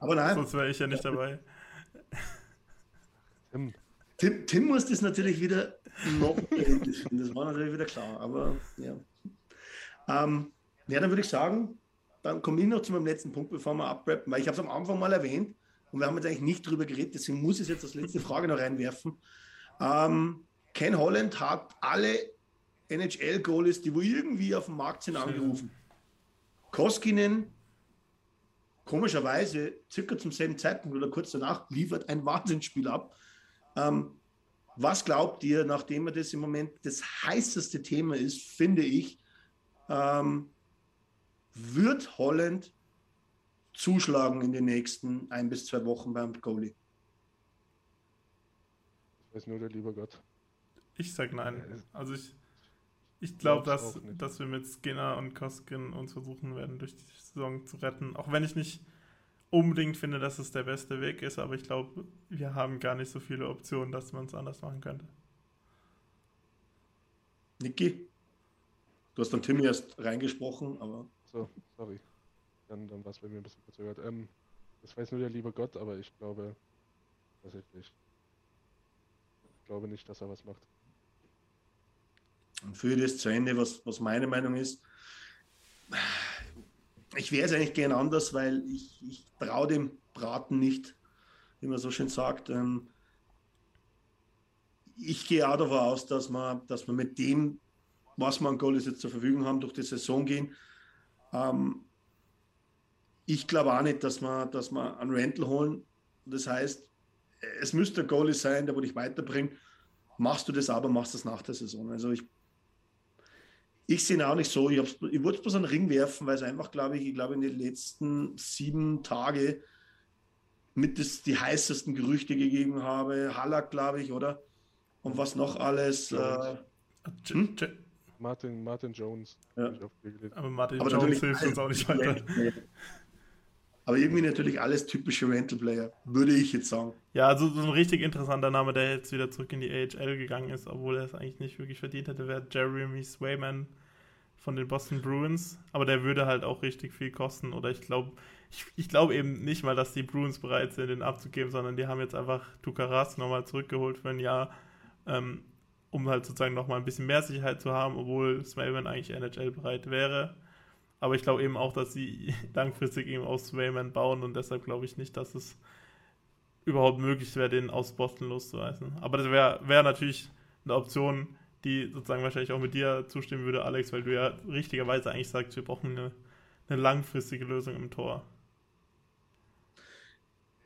Aber nein. Sonst wäre ich ja nicht dabei. Tim. Tim, Tim muss das natürlich wieder noch finden. Das war natürlich wieder klar. Aber ja. Ähm, ja, dann würde ich sagen, dann komme ich noch zu meinem letzten Punkt, bevor wir abrappen, weil ich habe es am Anfang mal erwähnt und wir haben jetzt eigentlich nicht drüber geredet, deswegen muss ich jetzt als letzte Frage noch reinwerfen. Ähm, Ken Holland hat alle NHL-Goalies, die wo irgendwie auf dem Markt sind, angerufen. Koskinen, komischerweise, circa zum selben Zeitpunkt oder kurz danach, liefert ein Wahnsinnsspiel ab. Ähm, was glaubt ihr, nachdem das im Moment das heißeste Thema ist, finde ich, ähm, wird Holland zuschlagen in den nächsten ein bis zwei Wochen beim Goalie? Das weiß nur der liebe Gott. Ich sag nein. Also ich, ich glaube, dass, dass wir mit Skinner und Koskin uns versuchen werden, durch die Saison zu retten. Auch wenn ich nicht unbedingt finde, dass es der beste Weg ist, aber ich glaube, wir haben gar nicht so viele Optionen, dass man es anders machen könnte. Niki? Du hast dann Timmy erst reingesprochen, aber. So, sorry. Dann, dann war es bei mir ein bisschen verzögert. Ähm, das weiß nur der liebe Gott, aber ich glaube tatsächlich. Ich glaube nicht, dass er was macht. Und führe das zu Ende, was, was meine Meinung ist. Ich wäre es eigentlich gern anders, weil ich, ich traue dem Braten nicht, wie man so schön sagt. Ähm, ich gehe auch davon aus, dass man, dass man mit dem, was man an Goalies jetzt zur Verfügung haben, durch die Saison gehen. Ähm, ich glaube auch nicht, dass man, dass man einen Rental holen. Das heißt, es müsste ein Goalie sein, der wo dich weiterbringt. Machst du das aber, machst du das nach der Saison. Also ich, ich sehe auch nicht so. Ich, ich wollte bloß einen Ring werfen, weil es einfach, glaube ich, ich glaube in den letzten sieben Tagen mit das, die heißesten Gerüchte gegeben habe. Hallack, glaube ich, oder? Und was noch alles. Äh, hm? Martin, Martin Jones. Ja. Aber Martin aber Jones hilft uns auch nicht weiter. Aber irgendwie natürlich alles typische Rental Player, würde ich jetzt sagen. Ja, also so ein richtig interessanter Name, der jetzt wieder zurück in die AHL gegangen ist, obwohl er es eigentlich nicht wirklich verdient hätte, wäre Jeremy Swayman von den Boston Bruins. Aber der würde halt auch richtig viel kosten. Oder ich glaube, ich, ich glaube eben nicht mal, dass die Bruins bereit sind, den abzugeben, sondern die haben jetzt einfach Tukaras nochmal zurückgeholt für ein Jahr, ähm, um halt sozusagen nochmal ein bisschen mehr Sicherheit zu haben, obwohl Swayman eigentlich NHL bereit wäre. Aber ich glaube eben auch, dass sie langfristig eben aus Swayman bauen und deshalb glaube ich nicht, dass es überhaupt möglich wäre, den aus Boston loszureißen. Aber das wäre wär natürlich eine Option, die sozusagen wahrscheinlich auch mit dir zustimmen würde, Alex, weil du ja richtigerweise eigentlich sagst, wir brauchen eine, eine langfristige Lösung im Tor.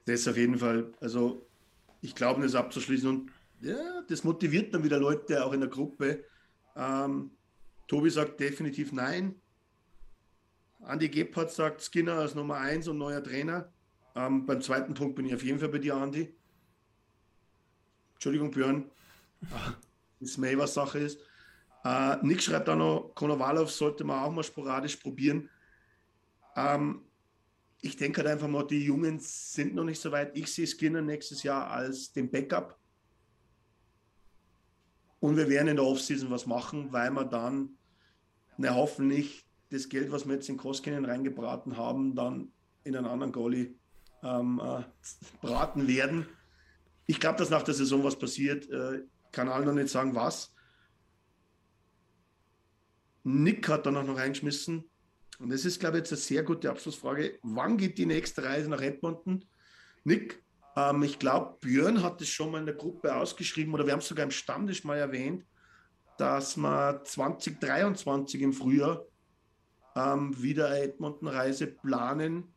Das auf jeden Fall. Also ich glaube, das abzuschließen und ja, das motiviert dann wieder Leute auch in der Gruppe. Ähm, Tobi sagt definitiv nein. Andi Gebhardt sagt Skinner als Nummer 1 und neuer Trainer. Ähm, beim zweiten Punkt bin ich auf jeden Fall bei dir, Andi. Entschuldigung, Björn. Das May was Sache ist. Äh, Nick schreibt auch noch, Konovalov sollte man auch mal sporadisch probieren. Ähm, ich denke halt einfach mal, die Jungen sind noch nicht so weit. Ich sehe Skinner nächstes Jahr als den Backup. Und wir werden in der Offseason was machen, weil wir dann na, hoffentlich das Geld, was wir jetzt in Koskinen reingebraten haben, dann in einen anderen Goalie ähm, äh, braten werden. Ich glaube, dass nach der Saison was passiert. Äh, kann alle noch nicht sagen, was. Nick hat dann auch noch reingeschmissen. Und das ist, glaube ich, jetzt eine sehr gute Abschlussfrage. Wann geht die nächste Reise nach Edmonton? Nick, ähm, ich glaube, Björn hat es schon mal in der Gruppe ausgeschrieben oder wir haben es sogar im Stammtisch mal erwähnt, dass wir 2023 im Frühjahr ähm, wieder eine Edmonton-Reise planen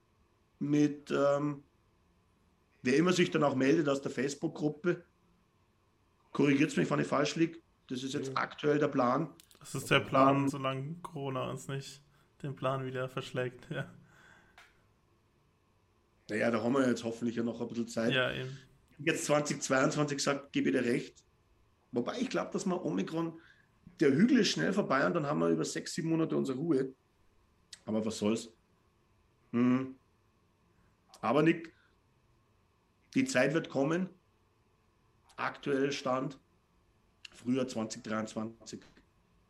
mit, ähm, wer immer sich dann auch meldet aus der Facebook-Gruppe. Korrigiert es mich, wenn ich falsch liege. Das ist jetzt aktuell der Plan. Das ist der Plan, um, solange Corona uns nicht den Plan wieder verschlägt. Ja. Naja, da haben wir jetzt hoffentlich ja noch ein bisschen Zeit. Ja, eben. Jetzt 2022 gesagt, gebe ich dir recht. Wobei ich glaube, dass wir Omikron, der Hügel ist schnell vorbei und dann haben wir über sechs, sieben Monate unsere Ruhe. Aber was soll's? Hm. Aber Nick, die Zeit wird kommen. Aktuell Stand Frühjahr 2023.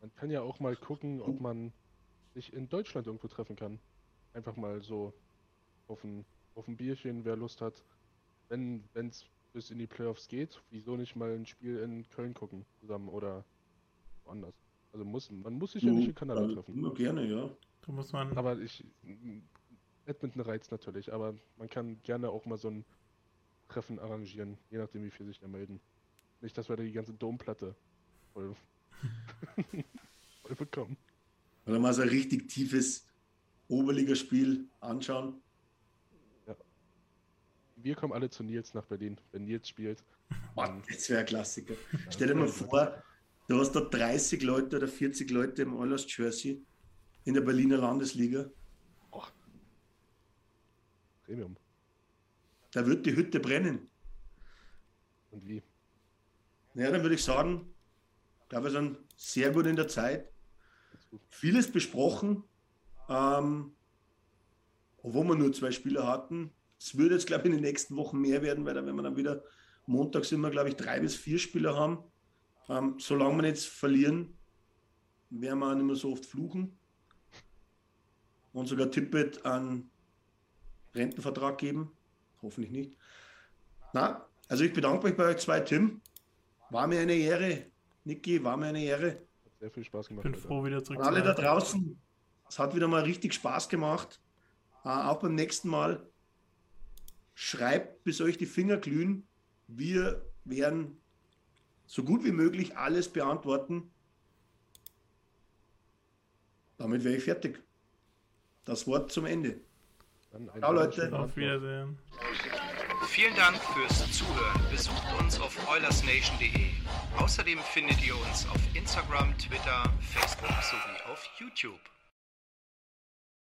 Man kann ja auch mal gucken, ob man sich in Deutschland irgendwo treffen kann. Einfach mal so auf ein, auf ein Bierchen, wer Lust hat. Wenn es bis in die Playoffs geht, wieso nicht mal ein Spiel in Köln gucken zusammen oder woanders? Also muss man muss sich ja nicht in Kanada treffen. Immer gerne, ja. Da muss man. Aber ich. Edmonton reizt natürlich, aber man kann gerne auch mal so ein Treffen arrangieren, je nachdem, wie viel sich da melden. Nicht, dass wir da die ganze Domplatte voll, voll bekommen. Oder mal so ein richtig tiefes Oberligaspiel anschauen. Ja. Wir kommen alle zu Nils nach Berlin, wenn Nils spielt. Mann, das wäre ein Klassiker. Stell dir mal vor, du hast da 30 Leute oder 40 Leute im Oilers Jersey in der Berliner Landesliga. Oh. Premium. Da wird die Hütte brennen. Und wie? Ja, dann würde ich sagen, Ich glaube, wir sind sehr gut in der Zeit. Vieles besprochen, ähm, obwohl wir nur zwei Spieler hatten. Es wird jetzt, glaube ich, in den nächsten Wochen mehr werden, weil dann, wenn wir dann wieder montags immer, glaube ich, drei bis vier Spieler haben. Ähm, solange wir jetzt verlieren, werden wir auch nicht mehr so oft fluchen und sogar Tippet einen Rentenvertrag geben. Hoffentlich nicht. Na, also ich bedanke mich bei euch zwei, Tim. War mir eine Ehre. Niki, war mir eine Ehre. Hat sehr viel Spaß gemacht. Ich bin froh, wieder zurück zu Alle da draußen, es hat wieder mal richtig Spaß gemacht. Äh, auch beim nächsten Mal. Schreibt, bis euch die Finger glühen. Wir werden so gut wie möglich alles beantworten. Damit wäre ich fertig. Das Wort zum Ende. Ciao Leute. Auf Wiedersehen. Vielen Dank fürs Zuhören. Besucht uns auf oilersnation.de. Außerdem findet ihr uns auf Instagram, Twitter, Facebook sowie auf YouTube.